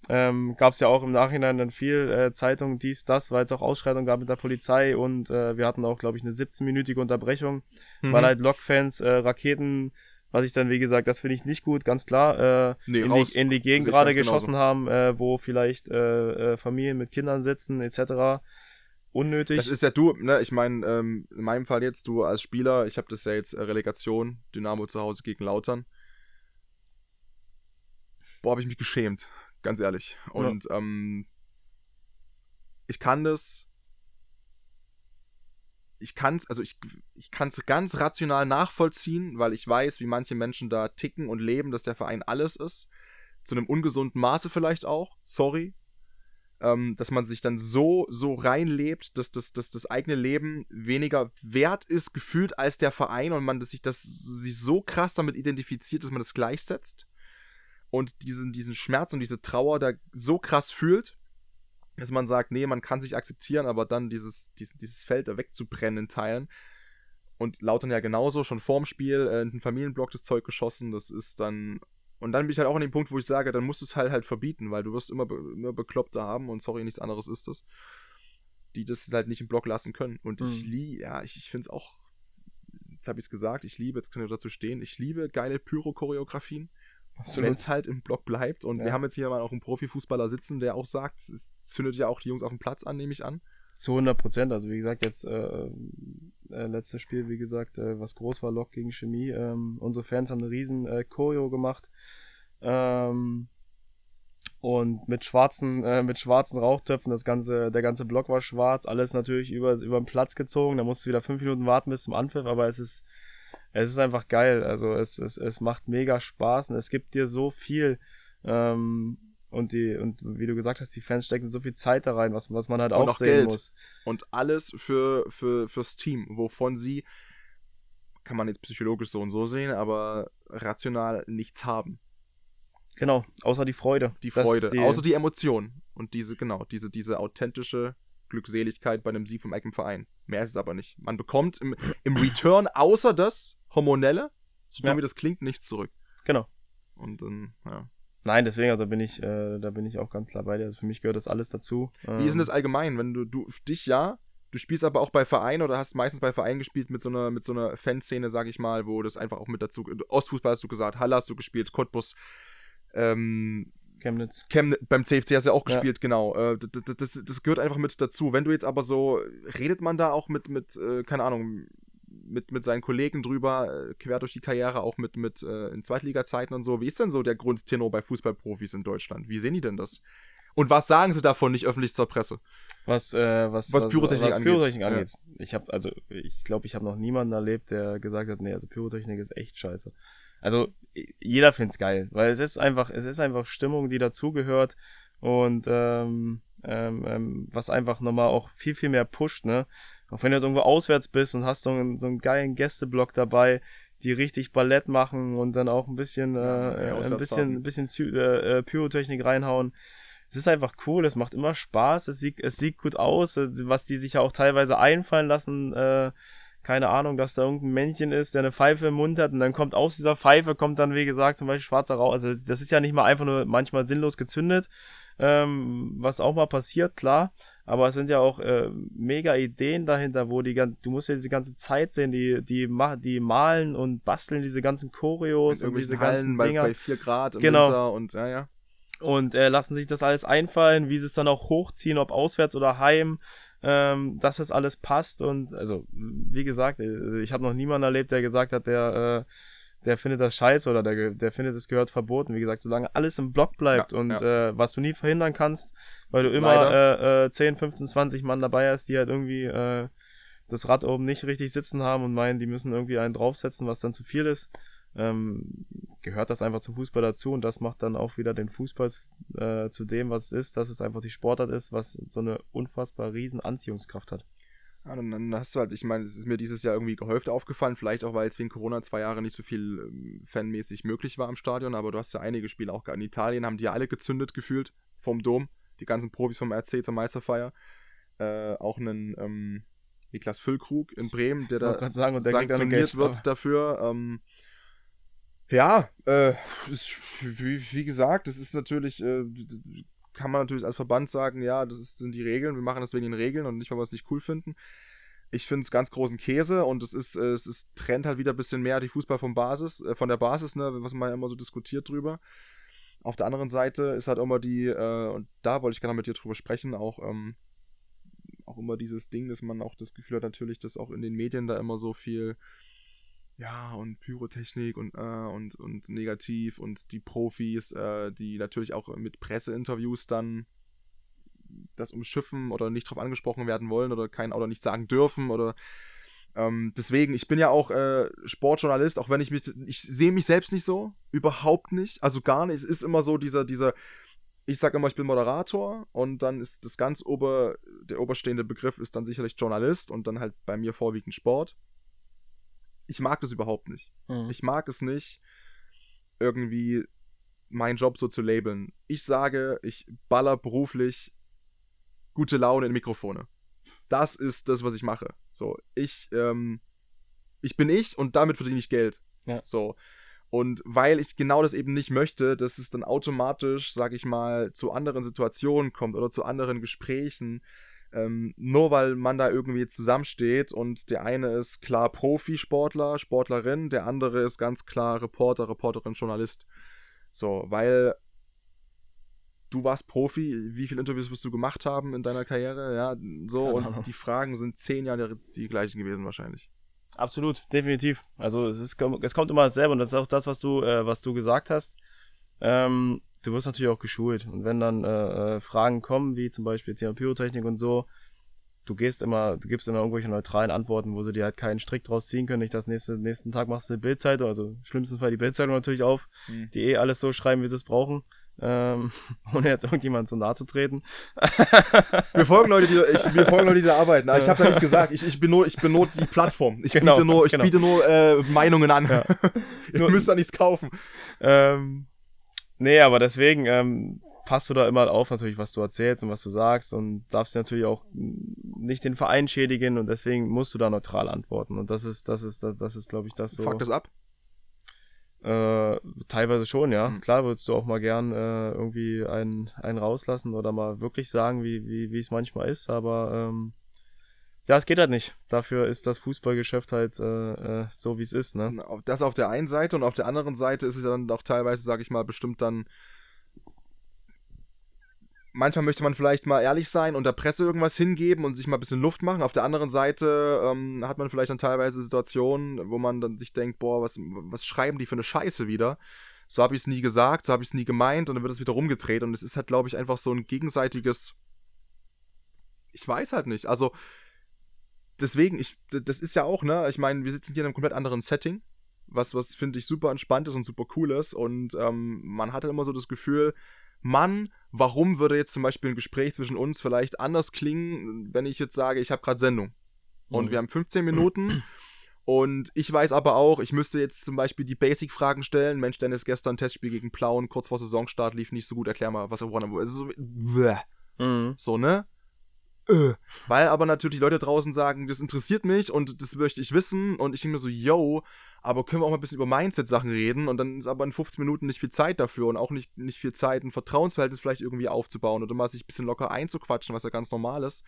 Ähm, gab es ja auch im Nachhinein dann viel äh, Zeitung, dies, das, weil es auch Ausschreitungen gab mit der Polizei und äh, wir hatten auch, glaube ich, eine 17-minütige Unterbrechung, Mhm. weil halt Lok-Fans äh, Raketen, was ich dann, wie gesagt, das finde ich nicht gut, ganz klar, äh, Nee, in, raus. die, in die Gegend gerade genauso. geschossen haben, äh, wo vielleicht äh, äh, Familien mit Kindern sitzen, etc. Unnötig. Das ist ja du, ne? Ich meine, ähm, in meinem Fall jetzt, du als Spieler, ich habe das ja jetzt äh, Relegation, Dynamo zu Hause gegen Lautern. Boah, habe ich mich geschämt, ganz ehrlich. Und ähm, ich kann das. Ich kann es, also ich, ich kann es ganz rational nachvollziehen, weil ich weiß, wie manche Menschen da ticken und leben, dass der Verein alles ist. Zu einem ungesunden Maße vielleicht auch. Sorry, ähm, dass man sich dann so, so reinlebt, dass das, dass das eigene Leben weniger wert ist, gefühlt als der Verein und man dass sich das sich so krass damit identifiziert, dass man das gleichsetzt und diesen, diesen Schmerz und diese Trauer da so krass fühlt, dass man sagt, nee, man kann sich akzeptieren, aber dann dieses, dieses, dieses Feld da wegzubrennen in Teilen. Und Lautern ja genauso, schon vorm Spiel äh, in den Familienblock das Zeug geschossen, das ist dann und dann bin ich halt auch an dem Punkt, wo ich sage, dann musst du es halt halt verbieten, weil du wirst immer, immer Bekloppte haben und sorry, nichts anderes ist das, die das halt nicht im Block lassen können. Und ich Mhm. liebe, ja, ich, ich finde es auch, jetzt habe ich es gesagt, ich liebe, jetzt kann ich dazu stehen, ich liebe geile Pyro-Choreografien, wenn es halt im Block bleibt. Und wir Ja. haben jetzt hier mal auch einen Profifußballer sitzen, der auch sagt, es zündet ja auch die Jungs auf dem Platz an, nehme ich an. Zu 100 Prozent. Also wie gesagt, jetzt äh, äh, letztes Spiel, wie gesagt, äh, was groß war, Lok gegen Chemie. Ähm, unsere Fans haben eine riesen äh, Choreo gemacht. Ähm, und mit schwarzen, äh, mit schwarzen Rauchtöpfen, das ganze, der ganze Block war schwarz, alles natürlich über, über den Platz gezogen. Da musst du wieder fünf Minuten warten bis zum Anpfiff, aber es ist, es ist einfach geil. Also es, es, es macht mega Spaß und es gibt dir so viel. Ähm, und die, und wie du gesagt hast, die Fans stecken so viel Zeit da rein, was, was man halt auch auch sehen Geld. muss. Und alles für, für, fürs Team, wovon sie, kann man jetzt psychologisch so und so sehen, aber rational nichts haben. Genau, außer die Freude. Die Freude, die, außer die Emotion. Und diese, genau, diese, diese authentische Glückseligkeit bei einem Sieg vom eigenen Verein. Mehr ist es aber nicht. Man bekommt im, im Return außer das Hormonelle, so dumm Ja. wie das klingt, nichts zurück. Genau. Und dann, ja. Nein, deswegen, also bin ich, äh, da bin ich auch ganz klar bei dir. Also für mich gehört das alles dazu. Wie ist denn das allgemein, wenn du, du dich ja, Du spielst aber auch bei Vereinen oder hast meistens bei Vereinen gespielt mit so einer, mit so einer Fanszene, sag ich mal, wo das einfach auch mit dazu. Ostfußball hast du gesagt, Halle hast du gespielt, Cottbus, ähm, Chemnitz. Chemnitz, beim CFC hast du ja auch Ja. gespielt, genau. Äh, das, das, das gehört einfach mit dazu. Wenn du jetzt aber so, redet man da auch mit, mit äh, keine Ahnung, mit, mit seinen Kollegen drüber, äh, quer durch die Karriere, auch mit, mit in Zweitliga-Zeiten und so. Wie ist denn so der Grundtenor bei Fußballprofis in Deutschland? Wie sehen die denn das? Und was sagen sie davon nicht öffentlich zur Presse? Was, äh, was, Was Pyrotechnik was angeht. Pyrotechnik Ja. angeht. Ich habe also, ich glaube, ich habe noch niemanden erlebt, der gesagt hat, nee, also Pyrotechnik ist echt scheiße. Also jeder find's geil, weil es ist einfach, es ist einfach Stimmung, die dazugehört und ähm, ähm, ähm, was einfach nochmal auch viel, viel mehr pusht, ne? Auch wenn du irgendwo auswärts bist und hast so einen, so einen geilen Gästeblock dabei, die richtig Ballett machen und dann auch ein bisschen, Ja, äh, ja, ein bisschen, ein bisschen äh, äh, Pyrotechnik reinhauen es ist einfach cool, es macht immer Spaß, es sieht, es sieht gut aus, äh, was die sich ja auch teilweise einfallen lassen, äh, keine Ahnung, dass da irgendein Männchen ist, der eine Pfeife im Mund hat und dann kommt aus dieser Pfeife, kommt dann, wie gesagt, zum Beispiel schwarzer Rauch, also das ist ja nicht mal einfach nur manchmal sinnlos gezündet, ähm, was auch mal passiert, klar, aber es sind ja auch äh, mega Ideen dahinter, wo die gan- du musst ja diese ganze Zeit sehen, die die ma die malen und basteln diese ganzen Choreos und diese irgendwelchen ganzen Hallen bei, Dinger bei 4 Grad im Genau. Winter und ja, ja. Und äh, lassen sich das alles einfallen, wie sie es dann auch hochziehen, ob auswärts oder heim, ähm, dass das alles passt und also wie gesagt, äh, ich habe noch niemanden erlebt, der gesagt hat, der äh, der findet das scheiße oder der der findet es gehört verboten. Wie gesagt, solange alles im Block bleibt Ja, und ja. Äh, was du nie verhindern kannst, weil du immer äh, äh, 10, 15, 20 Mann dabei hast, die halt irgendwie äh, das Rad oben nicht richtig sitzen haben und meinen, die müssen irgendwie einen draufsetzen, was dann zu viel ist. Ähm, gehört das einfach zum Fußball dazu und das macht dann auch wieder den Fußball äh, zu dem, was es ist, dass es einfach die Sportart ist, was so eine unfassbar riesen Anziehungskraft hat. Ja, dann, dann hast du halt, ich meine, es ist mir dieses Jahr irgendwie gehäuft aufgefallen, vielleicht auch, weil es wegen Corona zwei Jahre nicht so viel ähm, fanmäßig möglich war im Stadion, aber du hast ja einige Spiele auch gehabt. In Italien haben die ja alle gezündet gefühlt vom Dom, die ganzen Profis vom RC zur Meisterfeier. Äh, auch einen ähm, Niklas Füllkrug in Bremen, der da sagen, und der sanktioniert wird dafür. Ähm, ja, äh, ist, wie, wie gesagt, das ist natürlich, äh, kann man natürlich als Verband sagen, ja, das ist, sind die Regeln, wir machen das wegen den Regeln und nicht, weil wir es nicht cool finden. Ich finde es ganz großen Käse und es ist, äh, es ist, trennt halt wieder ein bisschen mehr die Fußball vom Basis, äh, von der Basis, ne, was man ja immer so diskutiert drüber. Auf der anderen Seite ist halt immer die, äh, und da wollte ich gerne mit dir drüber sprechen, auch, ähm, auch immer dieses Ding, dass man auch das Gefühl hat, natürlich, dass auch in den Medien da immer so viel, ja, und Pyrotechnik und, äh, und, und negativ und die Profis, äh, die natürlich auch mit Presseinterviews dann das umschiffen oder nicht drauf angesprochen werden wollen oder kein oder nicht sagen dürfen oder ähm, deswegen, ich bin ja auch äh, Sportjournalist, auch wenn ich mich, ich sehe mich selbst nicht so, überhaupt nicht, also gar nicht. Es ist immer so dieser, dieser, ich sage immer, ich bin Moderator und dann ist das ganz ober, der oberstehende Begriff ist dann sicherlich Journalist und dann halt bei mir vorwiegend Sport. Ich mag das überhaupt nicht. Mhm. Ich mag es nicht, irgendwie meinen Job so zu labeln. Ich sage, ich baller beruflich gute Laune in Mikrofone. Das ist das, was ich mache. So, ich, ähm, ich bin ich und damit verdiene ich Geld. Ja. So. Und weil ich genau das eben nicht möchte, dass es dann automatisch, sag ich mal, zu anderen Situationen kommt oder zu anderen Gesprächen, ähm, nur weil man da irgendwie zusammensteht und der eine ist klar Profisportler, Sportlerin, der andere ist ganz klar Reporter, Reporterin, Journalist. So, weil du warst Profi, wie viele Interviews wirst du gemacht haben in deiner Karriere? Ja, so, Keine und Ahnung. die Fragen sind zehn Jahre die gleichen gewesen wahrscheinlich. Absolut, definitiv. Also es, ist, es kommt immer dasselbe und das ist auch das, was du, äh, was du gesagt hast. Ähm, du wirst natürlich auch geschult. Und wenn dann äh, äh, Fragen kommen, wie zum Beispiel Thema Pyrotechnik und so, du gehst immer, du gibst immer irgendwelche neutralen Antworten, wo sie dir halt keinen Strick draus ziehen können. Nicht das nächste, nächsten Tag machst du eine Bildzeitung, also im schlimmsten Fall die Bildzeitung natürlich auf, Mhm. die eh alles so schreiben, wie sie es brauchen. Ähm, [LAUGHS] ohne jetzt irgendjemand zu nahe zu treten. [LAUGHS] Wir folgen Leute, die, ich, wir folgen Leute, die da arbeiten. Aber ich habe ja nicht [LAUGHS] gesagt, ich, ich bin nur, ich bin nur die Plattform. Ich Genau, biete nur, ich genau. biete nur äh, Meinungen an. Ja. Ihr Nur- müsst da nichts kaufen. Ähm, nee, aber deswegen ähm, passt du da immer auf natürlich, was du erzählst und was du sagst und darfst natürlich auch nicht den Verein schädigen und deswegen musst du da neutral antworten und das ist, das ist, das, das ist, glaube ich, das so. Fuck das ab. Äh, teilweise schon, ja. Mhm. Klar würdest du auch mal gern äh, irgendwie einen, einen rauslassen oder mal wirklich sagen, wie wie wie es manchmal ist, aber ähm, ja, es geht halt nicht. Dafür ist das Fußballgeschäft halt äh, äh, so, wie es ist, ne? Das auf der einen Seite und auf der anderen Seite ist es dann auch teilweise, sag ich mal, bestimmt dann. Manchmal möchte man vielleicht mal ehrlich sein und der Presse irgendwas hingeben und sich mal ein bisschen Luft machen. Auf der anderen Seite ähm, hat man vielleicht dann teilweise Situationen, wo man dann sich denkt, boah, was, was schreiben die für eine Scheiße wieder? So habe ich es nie gesagt, so habe ich es nie gemeint und dann wird es wieder rumgedreht und es ist halt, glaube ich, einfach so ein gegenseitiges. Ich weiß halt nicht. Also, deswegen, ich, das ist ja auch, ne, ich meine, wir sitzen hier in einem komplett anderen Setting, was, was finde ich super entspannt ist und super cool ist und ähm, man hatte immer so das Gefühl, Mann, warum würde jetzt zum Beispiel ein Gespräch zwischen uns vielleicht anders klingen, wenn ich jetzt sage, ich habe gerade Sendung und mhm. wir haben 15 Minuten und ich weiß aber auch, ich müsste jetzt zum Beispiel die Basic-Fragen stellen. Mensch, Dennis, gestern Testspiel gegen Plauen, kurz vor Saisonstart lief nicht so gut. Erklär mal, was er woran also so, mhm. so, ne? Äh. Weil aber natürlich die Leute draußen sagen, das interessiert mich und das möchte ich wissen. Und ich denke mir so, yo, aber können wir auch mal ein bisschen über Mindset-Sachen reden? Und dann ist aber in 15 Minuten nicht viel Zeit dafür und auch nicht, nicht viel Zeit, ein Vertrauensverhältnis vielleicht irgendwie aufzubauen oder mal sich ein bisschen locker einzuquatschen, was ja ganz normal ist.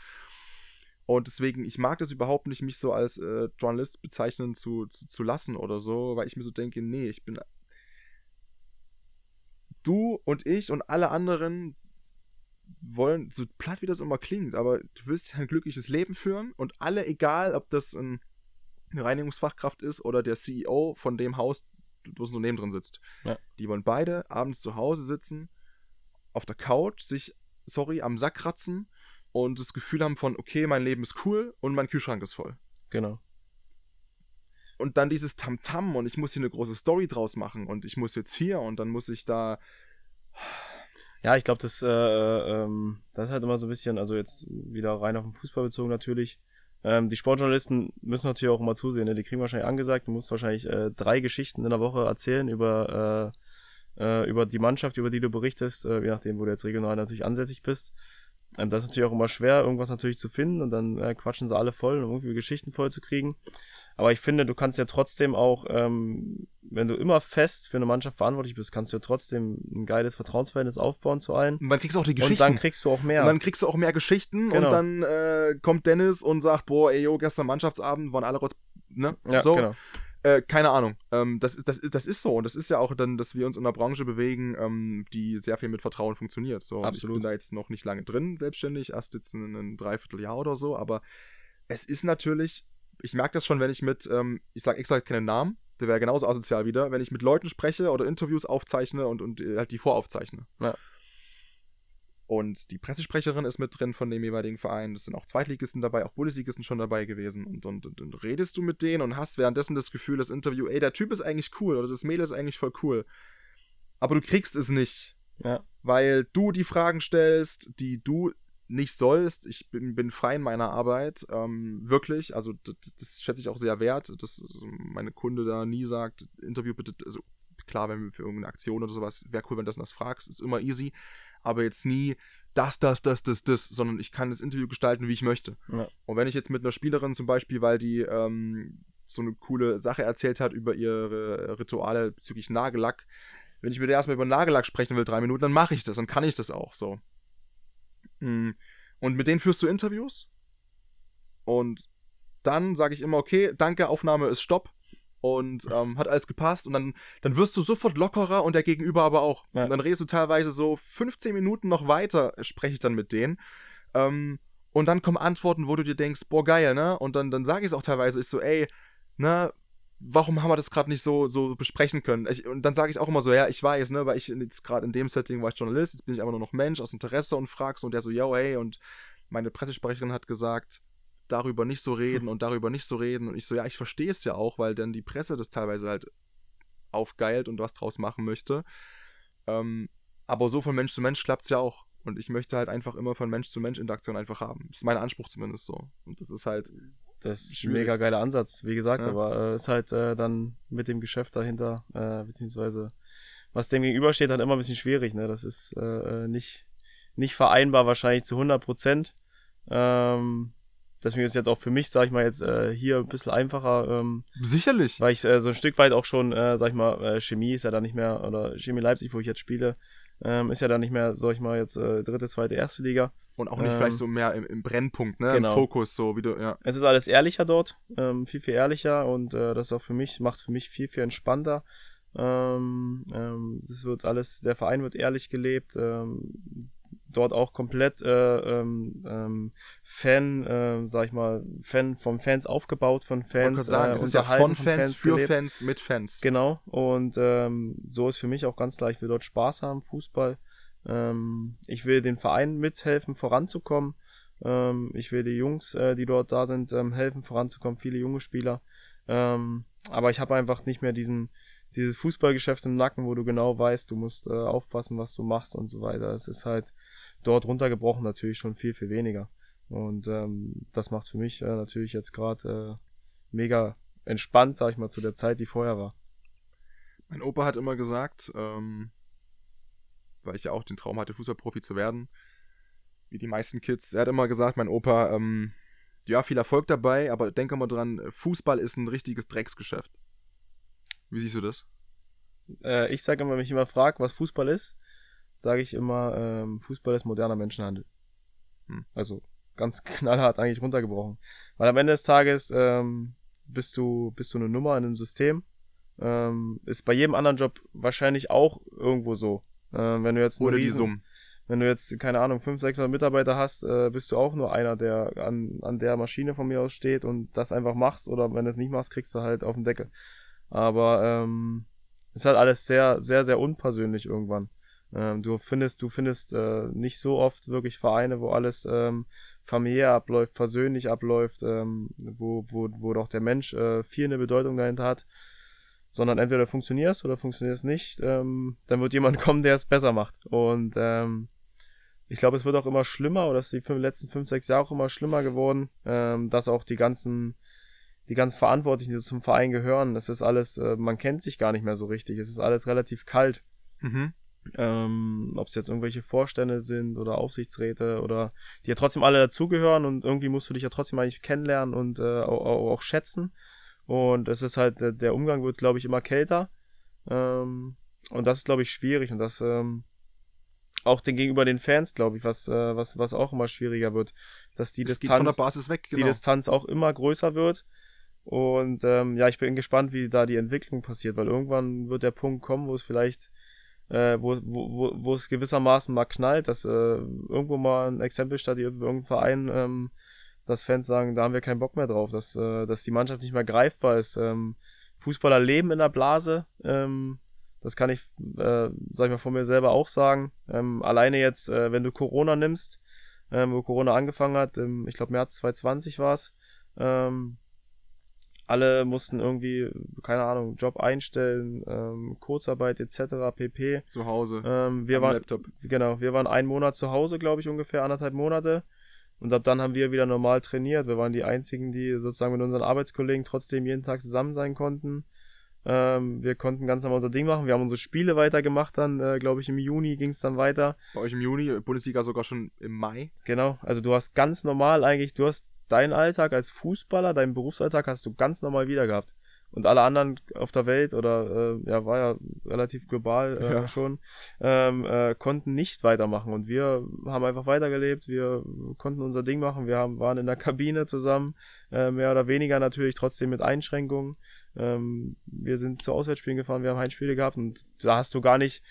Und deswegen, ich mag das überhaupt nicht, mich so als äh, Journalist bezeichnen zu, zu, zu lassen oder so, weil ich mir so denke, nee, ich bin. Du und ich und alle anderen, wollen, so platt wie das immer klingt, aber du willst ja ein glückliches Leben führen und alle, egal ob das ein, eine Reinigungsfachkraft ist oder der CEO von dem Haus, wo das Unternehmen drin sitzt, ja. die wollen beide abends zu Hause sitzen, auf der Couch, sich, sorry, am Sack kratzen und das Gefühl haben von, okay, mein Leben ist cool und mein Kühlschrank ist voll. Genau. Und dann dieses Tamtam -Tam und ich muss hier eine große Story draus machen und ich muss jetzt hier und dann muss ich da ja, ich glaube, das, äh, ähm, das ist halt immer so ein bisschen, also jetzt wieder rein auf den Fußball bezogen natürlich. Ähm, die Sportjournalisten müssen natürlich auch immer zusehen, ne? die kriegen wahrscheinlich angesagt, du musst wahrscheinlich äh, drei Geschichten in der Woche erzählen über, äh, äh, über die Mannschaft, über die du berichtest, äh, je nachdem, wo du jetzt regional natürlich ansässig bist. Ähm, das ist natürlich auch immer schwer, irgendwas natürlich zu finden und dann äh, quatschen sie alle voll, um irgendwie Geschichten voll zu kriegen. Aber ich finde, du kannst ja trotzdem auch, ähm, wenn du immer fest für eine Mannschaft verantwortlich bist, kannst du ja trotzdem ein geiles Vertrauensverhältnis aufbauen zu allen. Und dann kriegst du auch die Geschichten. Und dann kriegst du auch mehr. Und dann kriegst du auch mehr Geschichten genau. und dann äh, kommt Dennis und sagt, boah, ey, yo, gestern Mannschaftsabend waren alle rotz, ne? Ja, so. genau. Äh, keine Ahnung. Ähm, das, ist, das, ist, das ist so. Und das ist ja auch dann, dass wir uns in einer Branche bewegen, ähm, die sehr viel mit Vertrauen funktioniert. So, Absolut. Ich bin da jetzt noch nicht lange drin, selbstständig, erst jetzt in einem Dreivierteljahr oder so, aber es ist natürlich ich merke das schon, wenn ich mit, ähm, ich sage extra keinen Namen, der wäre genauso asozial wieder, wenn ich mit Leuten spreche oder Interviews aufzeichne und, und äh, halt die voraufzeichne. Ja. Und die Pressesprecherin ist mit drin von dem jeweiligen Verein. Es sind auch Zweitligisten dabei, auch Bundesligisten schon dabei gewesen. Und, und, und, und, redest du mit denen und hast währenddessen das Gefühl, das Interview, ey, der Typ ist eigentlich cool oder das Mädel ist eigentlich voll cool. Aber du kriegst es nicht. Ja. Weil du die Fragen stellst, die du nicht sollst. Ich bin, bin frei in meiner Arbeit, ähm, wirklich. Also das, das, schätze ich auch sehr wert, dass meine Kunde da nie sagt, Interview bitte, also klar, wenn wir für irgendeine Aktion oder sowas, wäre cool, wenn du das und das fragst, ist immer easy, aber jetzt nie das, das, das, das, das, sondern ich kann das Interview gestalten, wie ich möchte. Ja. Und wenn ich jetzt mit einer Spielerin zum Beispiel, weil die ähm, so eine coole Sache erzählt hat über ihre Rituale bezüglich Nagellack, wenn ich mit der erstmal über Nagellack sprechen will, drei Minuten, dann mache ich das und kann ich das auch so. Mm. Und mit denen führst du Interviews. Und dann sage ich immer, okay, danke, Aufnahme ist Stopp. Und ähm, hat alles gepasst. Und dann, dann wirst du sofort lockerer und der Gegenüber aber auch. Ja. Und dann redest du teilweise so 15 Minuten noch weiter, spreche ich dann mit denen. Ähm, und dann kommen Antworten, wo du dir denkst, boah, geil, ne? Und dann, dann sage ich es auch teilweise, ich so, ey, ne, warum haben wir das gerade nicht so, so besprechen können? Ich, und dann sage ich auch immer so, ja, ich weiß, ne, weil ich jetzt gerade in dem Setting war ich Journalist, jetzt bin ich einfach nur noch Mensch aus Interesse und fragst und der so, yo, hey, und meine Pressesprecherin hat gesagt, darüber nicht so reden und darüber nicht so reden. Und ich so, ja, ich verstehe es ja auch, weil dann die Presse das teilweise halt aufgeilt und was draus machen möchte. Ähm, aber so von Mensch zu Mensch klappt es ja auch. Und ich möchte halt einfach immer von Mensch zu Mensch Interaktion einfach haben. Das ist mein Anspruch zumindest so. Und das ist halt das ist ein mega geiler Ansatz, wie gesagt, ja. aber äh, ist halt äh, dann mit dem Geschäft dahinter, äh, beziehungsweise was dem gegenübersteht, dann immer ein bisschen schwierig, ne? Das ist äh, äh nicht, nicht vereinbar wahrscheinlich zu 100 Prozent. Ähm, deswegen ist jetzt auch für mich, sag ich mal, jetzt äh, hier ein bisschen einfacher. Ähm, Sicherlich. Weil ich äh, so ein Stück weit auch schon, äh, sag ich mal, äh, Chemie ist ja da nicht mehr, oder Chemie Leipzig, wo ich jetzt spiele, Ähm, ist ja dann nicht mehr, sag ich mal, jetzt äh, dritte, zweite, erste Liga. Und auch nicht Ähm, vielleicht so mehr im, im Brennpunkt, ne? genau. Im Fokus, so wie du, ja. Es ist alles ehrlicher dort, ähm, viel, viel ehrlicher und äh, das ist auch für mich, macht für mich viel, viel entspannter. Ähm, ähm, es wird alles, der Verein wird ehrlich gelebt, ähm, dort auch komplett äh, ähm, ähm, Fan, äh, sag ich mal, Fan von Fans aufgebaut, von Ich Fans gerade sagen, äh, es ist ja von Fans, für gelebt. Fans, mit Fans. Genau, und ähm, so ist für mich auch ganz klar, ich will dort Spaß haben, Fußball. Ähm, ich will den Verein mithelfen, voranzukommen. Ähm, ich will die Jungs, äh, die dort da sind, ähm, helfen, voranzukommen, viele junge Spieler. Ähm, aber ich habe einfach nicht mehr diesen, dieses Fußballgeschäft im Nacken, wo du genau weißt, du musst äh, aufpassen, was du machst und so weiter. Es ist halt dort runtergebrochen natürlich schon viel, viel weniger. Und ähm, das macht für mich äh, natürlich jetzt gerade äh, mega entspannt, sag ich mal, zu der Zeit, die vorher war. Mein Opa hat immer gesagt, ähm, weil ich ja auch den Traum hatte, Fußballprofi zu werden, wie die meisten Kids, er hat immer gesagt, mein Opa, ähm, ja, viel Erfolg dabei, aber denke mal dran, Fußball ist ein richtiges Drecksgeschäft. Wie siehst du das? Äh, ich sage immer, wenn mich jemand fragt, was Fußball ist, sage ich immer, ähm, Fußball ist moderner Menschenhandel. Hm. Also ganz [LAUGHS] knallhart eigentlich runtergebrochen. Weil am Ende des Tages ähm, bist du bist du eine Nummer in einem System. Ähm, ist bei jedem anderen Job wahrscheinlich auch irgendwo so. Ähm, wenn du jetzt Oder die riesen- Summen. wenn du jetzt, keine Ahnung, 500, 600 Mitarbeiter hast, äh, bist du auch nur einer, der an, an der Maschine von mir aus steht und das einfach machst. Oder wenn du es nicht machst, kriegst du halt auf den Deckel. Aber ähm, ist halt alles sehr, sehr, sehr unpersönlich irgendwann. Ähm, du findest, du findest äh, nicht so oft wirklich Vereine, wo alles ähm, familiär abläuft, persönlich abläuft, ähm, wo, wo, wo doch der Mensch äh, viel eine Bedeutung dahinter hat, sondern entweder funktionierst oder funktionierst nicht, ähm, dann wird jemand [LAUGHS] kommen, der es besser macht. Und ähm, ich glaube, es wird auch immer schlimmer, oder es ist die letzten fünf, sechs Jahre auch immer schlimmer geworden, ähm, dass auch die ganzen, die ganzen Verantwortlichen, die so zum Verein gehören, das ist alles, äh, man kennt sich gar nicht mehr so richtig. Es ist alles relativ kalt. Mhm. Ähm, ob es jetzt irgendwelche Vorstände sind oder Aufsichtsräte oder die ja trotzdem alle dazugehören und irgendwie musst du dich ja trotzdem eigentlich kennenlernen und äh, auch, auch, schätzen. Und es ist halt, der, Umgang wird, glaube ich, immer kälter. Ähm, und das ist, glaube ich, schwierig und das ähm, auch den gegenüber den Fans, glaube ich, was, äh, was, was auch immer schwieriger wird, dass die Das Distanz, weg, die genau. Distanz auch immer größer wird. Und ähm, ja, ich bin gespannt, wie da die Entwicklung passiert, weil irgendwann wird der Punkt kommen, wo es vielleicht, äh, wo, wo, wo, wo es gewissermaßen mal knallt, dass äh, irgendwo mal ein Exempel statuiert wird, irgendein Verein, ähm, dass Fans sagen, da haben wir keinen Bock mehr drauf, dass, äh, dass die Mannschaft nicht mehr greifbar ist. Ähm, Fußballer leben in der Blase, ähm, das kann ich, äh, sag ich mal, von mir selber auch sagen. Ähm, alleine jetzt, äh, wenn du Corona nimmst, ähm, wo Corona angefangen hat, im, ich glaube März 2020 war es, ähm, alle mussten irgendwie, keine Ahnung, Job einstellen, ähm, Kurzarbeit etc. pp. Zu Hause. Ähm, wir waren, Laptop. genau, wir waren einen Monat zu Hause, glaube ich, ungefähr anderthalb Monate. Und ab dann haben wir wieder normal trainiert. Wir waren die einzigen, die sozusagen mit unseren Arbeitskollegen trotzdem jeden Tag zusammen sein konnten. Ähm, wir konnten ganz normal unser Ding machen. Wir haben unsere Spiele weitergemacht dann, äh, glaube ich, im Juni ging es dann weiter. Bei euch im Juni, Bundesliga sogar schon im Mai. Genau, also du hast ganz normal eigentlich, du hast deinen Alltag als Fußballer, deinen Berufsalltag hast du ganz normal wieder gehabt. Und alle anderen auf der Welt oder äh, ja, war ja relativ global äh, Ja. schon, ähm, äh, konnten nicht weitermachen. Und wir haben einfach weitergelebt, wir konnten unser Ding machen, wir haben, waren in der Kabine zusammen, äh, mehr oder weniger natürlich trotzdem mit Einschränkungen. Ähm, wir sind zu Auswärtsspielen gefahren, wir haben Heimspiele gehabt und da hast du gar nicht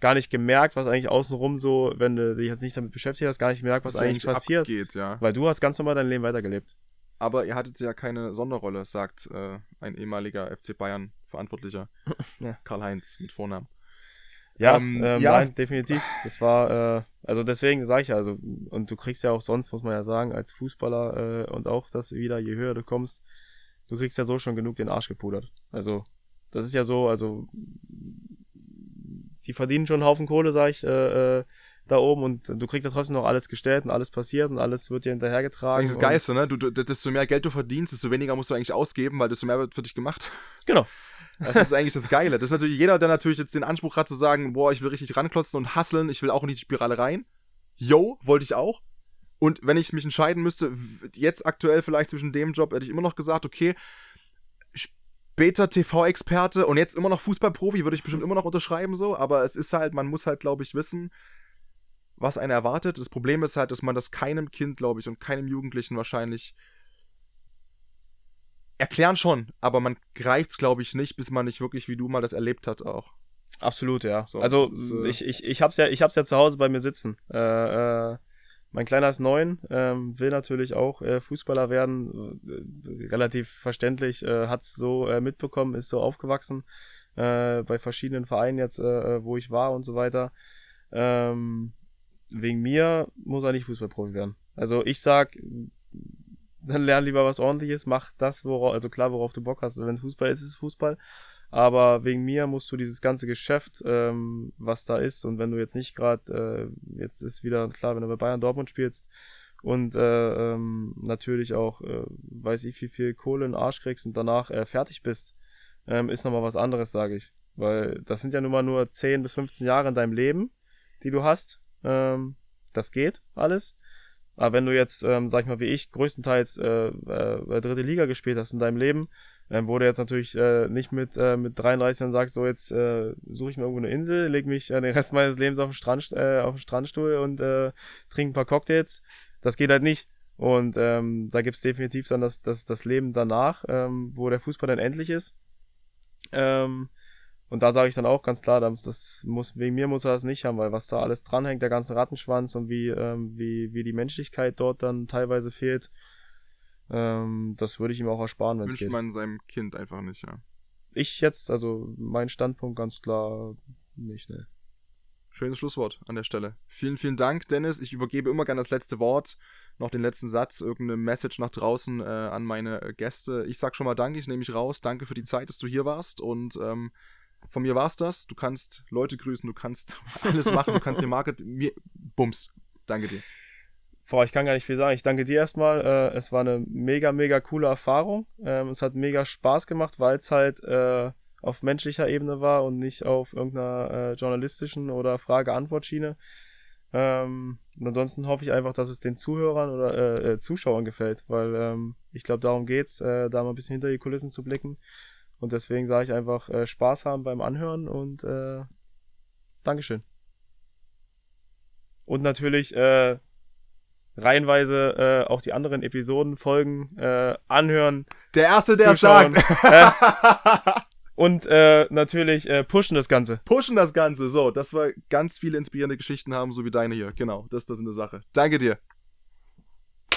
gar nicht gemerkt, was eigentlich außenrum so, wenn du dich jetzt nicht damit beschäftigt hast, gar nicht gemerkt, was, da eigentlich passiert. abgeht, ja. Weil du hast ganz normal dein Leben weitergelebt. Aber ihr hattet ja keine Sonderrolle, sagt äh, ein ehemaliger FC Bayern Verantwortlicher. [LAUGHS] Ja. Karl-Heinz mit Vornamen. Ja, Ähm, ähm, ja. nein, definitiv. Das war, äh, also deswegen sage ich ja, also, und du kriegst ja auch sonst, muss man ja sagen, als Fußballer äh, und auch das wieder, je höher du kommst, du kriegst ja so schon genug den Arsch gepudert. Also, das ist ja so, also, die verdienen schon einen Haufen Kohle, sag ich, äh, äh, da oben und du kriegst ja trotzdem noch alles gestellt und alles passiert und alles wird dir hinterhergetragen. Das ist und- Geiste, ne? Du, du, desto mehr Geld du verdienst, desto weniger musst du eigentlich ausgeben, weil desto mehr wird für dich gemacht. Genau. Das ist eigentlich das Geile. Das ist natürlich jeder, der natürlich jetzt den Anspruch hat zu sagen, boah, ich will richtig ranklotzen und hasseln, ich will auch in die Spirale rein. Yo, wollte ich auch. Und wenn ich mich entscheiden müsste, jetzt aktuell vielleicht zwischen dem Job, hätte ich immer noch gesagt, okay, sp- Beta TV-Experte und jetzt immer noch Fußballprofi, würde ich bestimmt immer noch unterschreiben so, aber es ist halt, man muss halt, glaube ich, wissen, was einen erwartet. Das Problem ist halt, dass man das keinem Kind, glaube ich, und keinem Jugendlichen wahrscheinlich erklären schon, aber man greift es, glaube ich, nicht, bis man nicht wirklich, wie du mal das erlebt hat, auch. Absolut, ja. So, also ist, äh, ich, ich, ich hab's ja, ich hab's ja zu Hause bei mir sitzen. Äh, äh, mein Kleiner ist neun, ähm, will natürlich auch äh, Fußballer werden. Äh, relativ verständlich, äh, hat's so äh, mitbekommen, ist so aufgewachsen äh, bei verschiedenen Vereinen jetzt, äh, wo ich war und so weiter. Ähm, wegen mir muss er nicht Fußballprofi werden. Also ich sag, dann lern lieber was ordentliches, mach das, worauf, also klar, worauf du Bock hast. Wenn es Fußball ist, ist es Fußball. Aber wegen mir musst du dieses ganze Geschäft, ähm, was da ist, und wenn du jetzt nicht gerade, äh, jetzt ist wieder klar, wenn du bei Bayern Dortmund spielst und äh, ähm, natürlich auch, äh, weiß ich, wie viel Kohle in den Arsch kriegst und danach äh, fertig bist, ähm, ist nochmal was anderes, sage ich. Weil das sind ja nun mal nur 10 bis 15 Jahre in deinem Leben, die du hast. Ähm, das geht alles. Aber wenn du jetzt, ähm, sag ich mal, wie ich, größtenteils äh, äh, dritte Liga gespielt hast in deinem Leben, ähm, wo du jetzt natürlich äh, nicht mit, äh, mit 33 dann sagst, so jetzt äh, suche ich mir irgendwo eine Insel, leg mich äh, den Rest meines Lebens auf den, Strand, äh, auf den Strandstuhl und äh, trinke ein paar Cocktails. Das geht halt nicht. Und ähm, da gibt's definitiv dann das, das, das Leben danach, ähm, wo der Fußball dann endlich ist. Ähm, und da sage ich dann auch ganz klar, das muss, wegen mir muss er das nicht haben, weil was da alles dranhängt, der ganze Rattenschwanz und wie, ähm, wie, wie die Menschlichkeit dort dann teilweise fehlt, ähm, das würde ich ihm auch ersparen, wenn es Wünscht geht. man seinem Kind einfach nicht, ja. Ich jetzt, also mein Standpunkt ganz klar nicht, ne. Schönes Schlusswort an der Stelle. Vielen, vielen Dank, Dennis. Ich übergebe immer gerne das letzte Wort, noch den letzten Satz, irgendeine Message nach draußen äh, an meine äh, Gäste. Ich sag schon mal Danke, ich nehme mich raus. Danke für die Zeit, dass du hier warst und ähm, von mir war's das. Du kannst Leute grüßen, du kannst [LAUGHS] alles machen, du kannst dir Market. Mir, Bums. Danke dir. Boah, ich kann gar nicht viel sagen. Ich danke dir erstmal. Äh, es war eine mega, mega coole Erfahrung. Ähm, es hat mega Spaß gemacht, weil es halt äh, auf menschlicher Ebene war und nicht auf irgendeiner äh, journalistischen oder Frage-Antwort-Schiene. Ähm, und ansonsten hoffe ich einfach, dass es den Zuhörern oder äh, äh, Zuschauern gefällt, weil ähm, ich glaube, darum geht's, äh, da mal ein bisschen hinter die Kulissen zu blicken. Und deswegen sage ich einfach äh, Spaß haben beim Anhören und äh, Dankeschön. Und natürlich äh, reihenweise äh, auch die anderen Episoden folgen, äh, anhören Der Erste, der es sagt. [LAUGHS] [LAUGHS] und äh, natürlich äh, pushen das Ganze. Pushen das Ganze. So, dass wir ganz viele inspirierende Geschichten haben, so wie deine hier. Genau, das ist das eine Sache. Danke dir.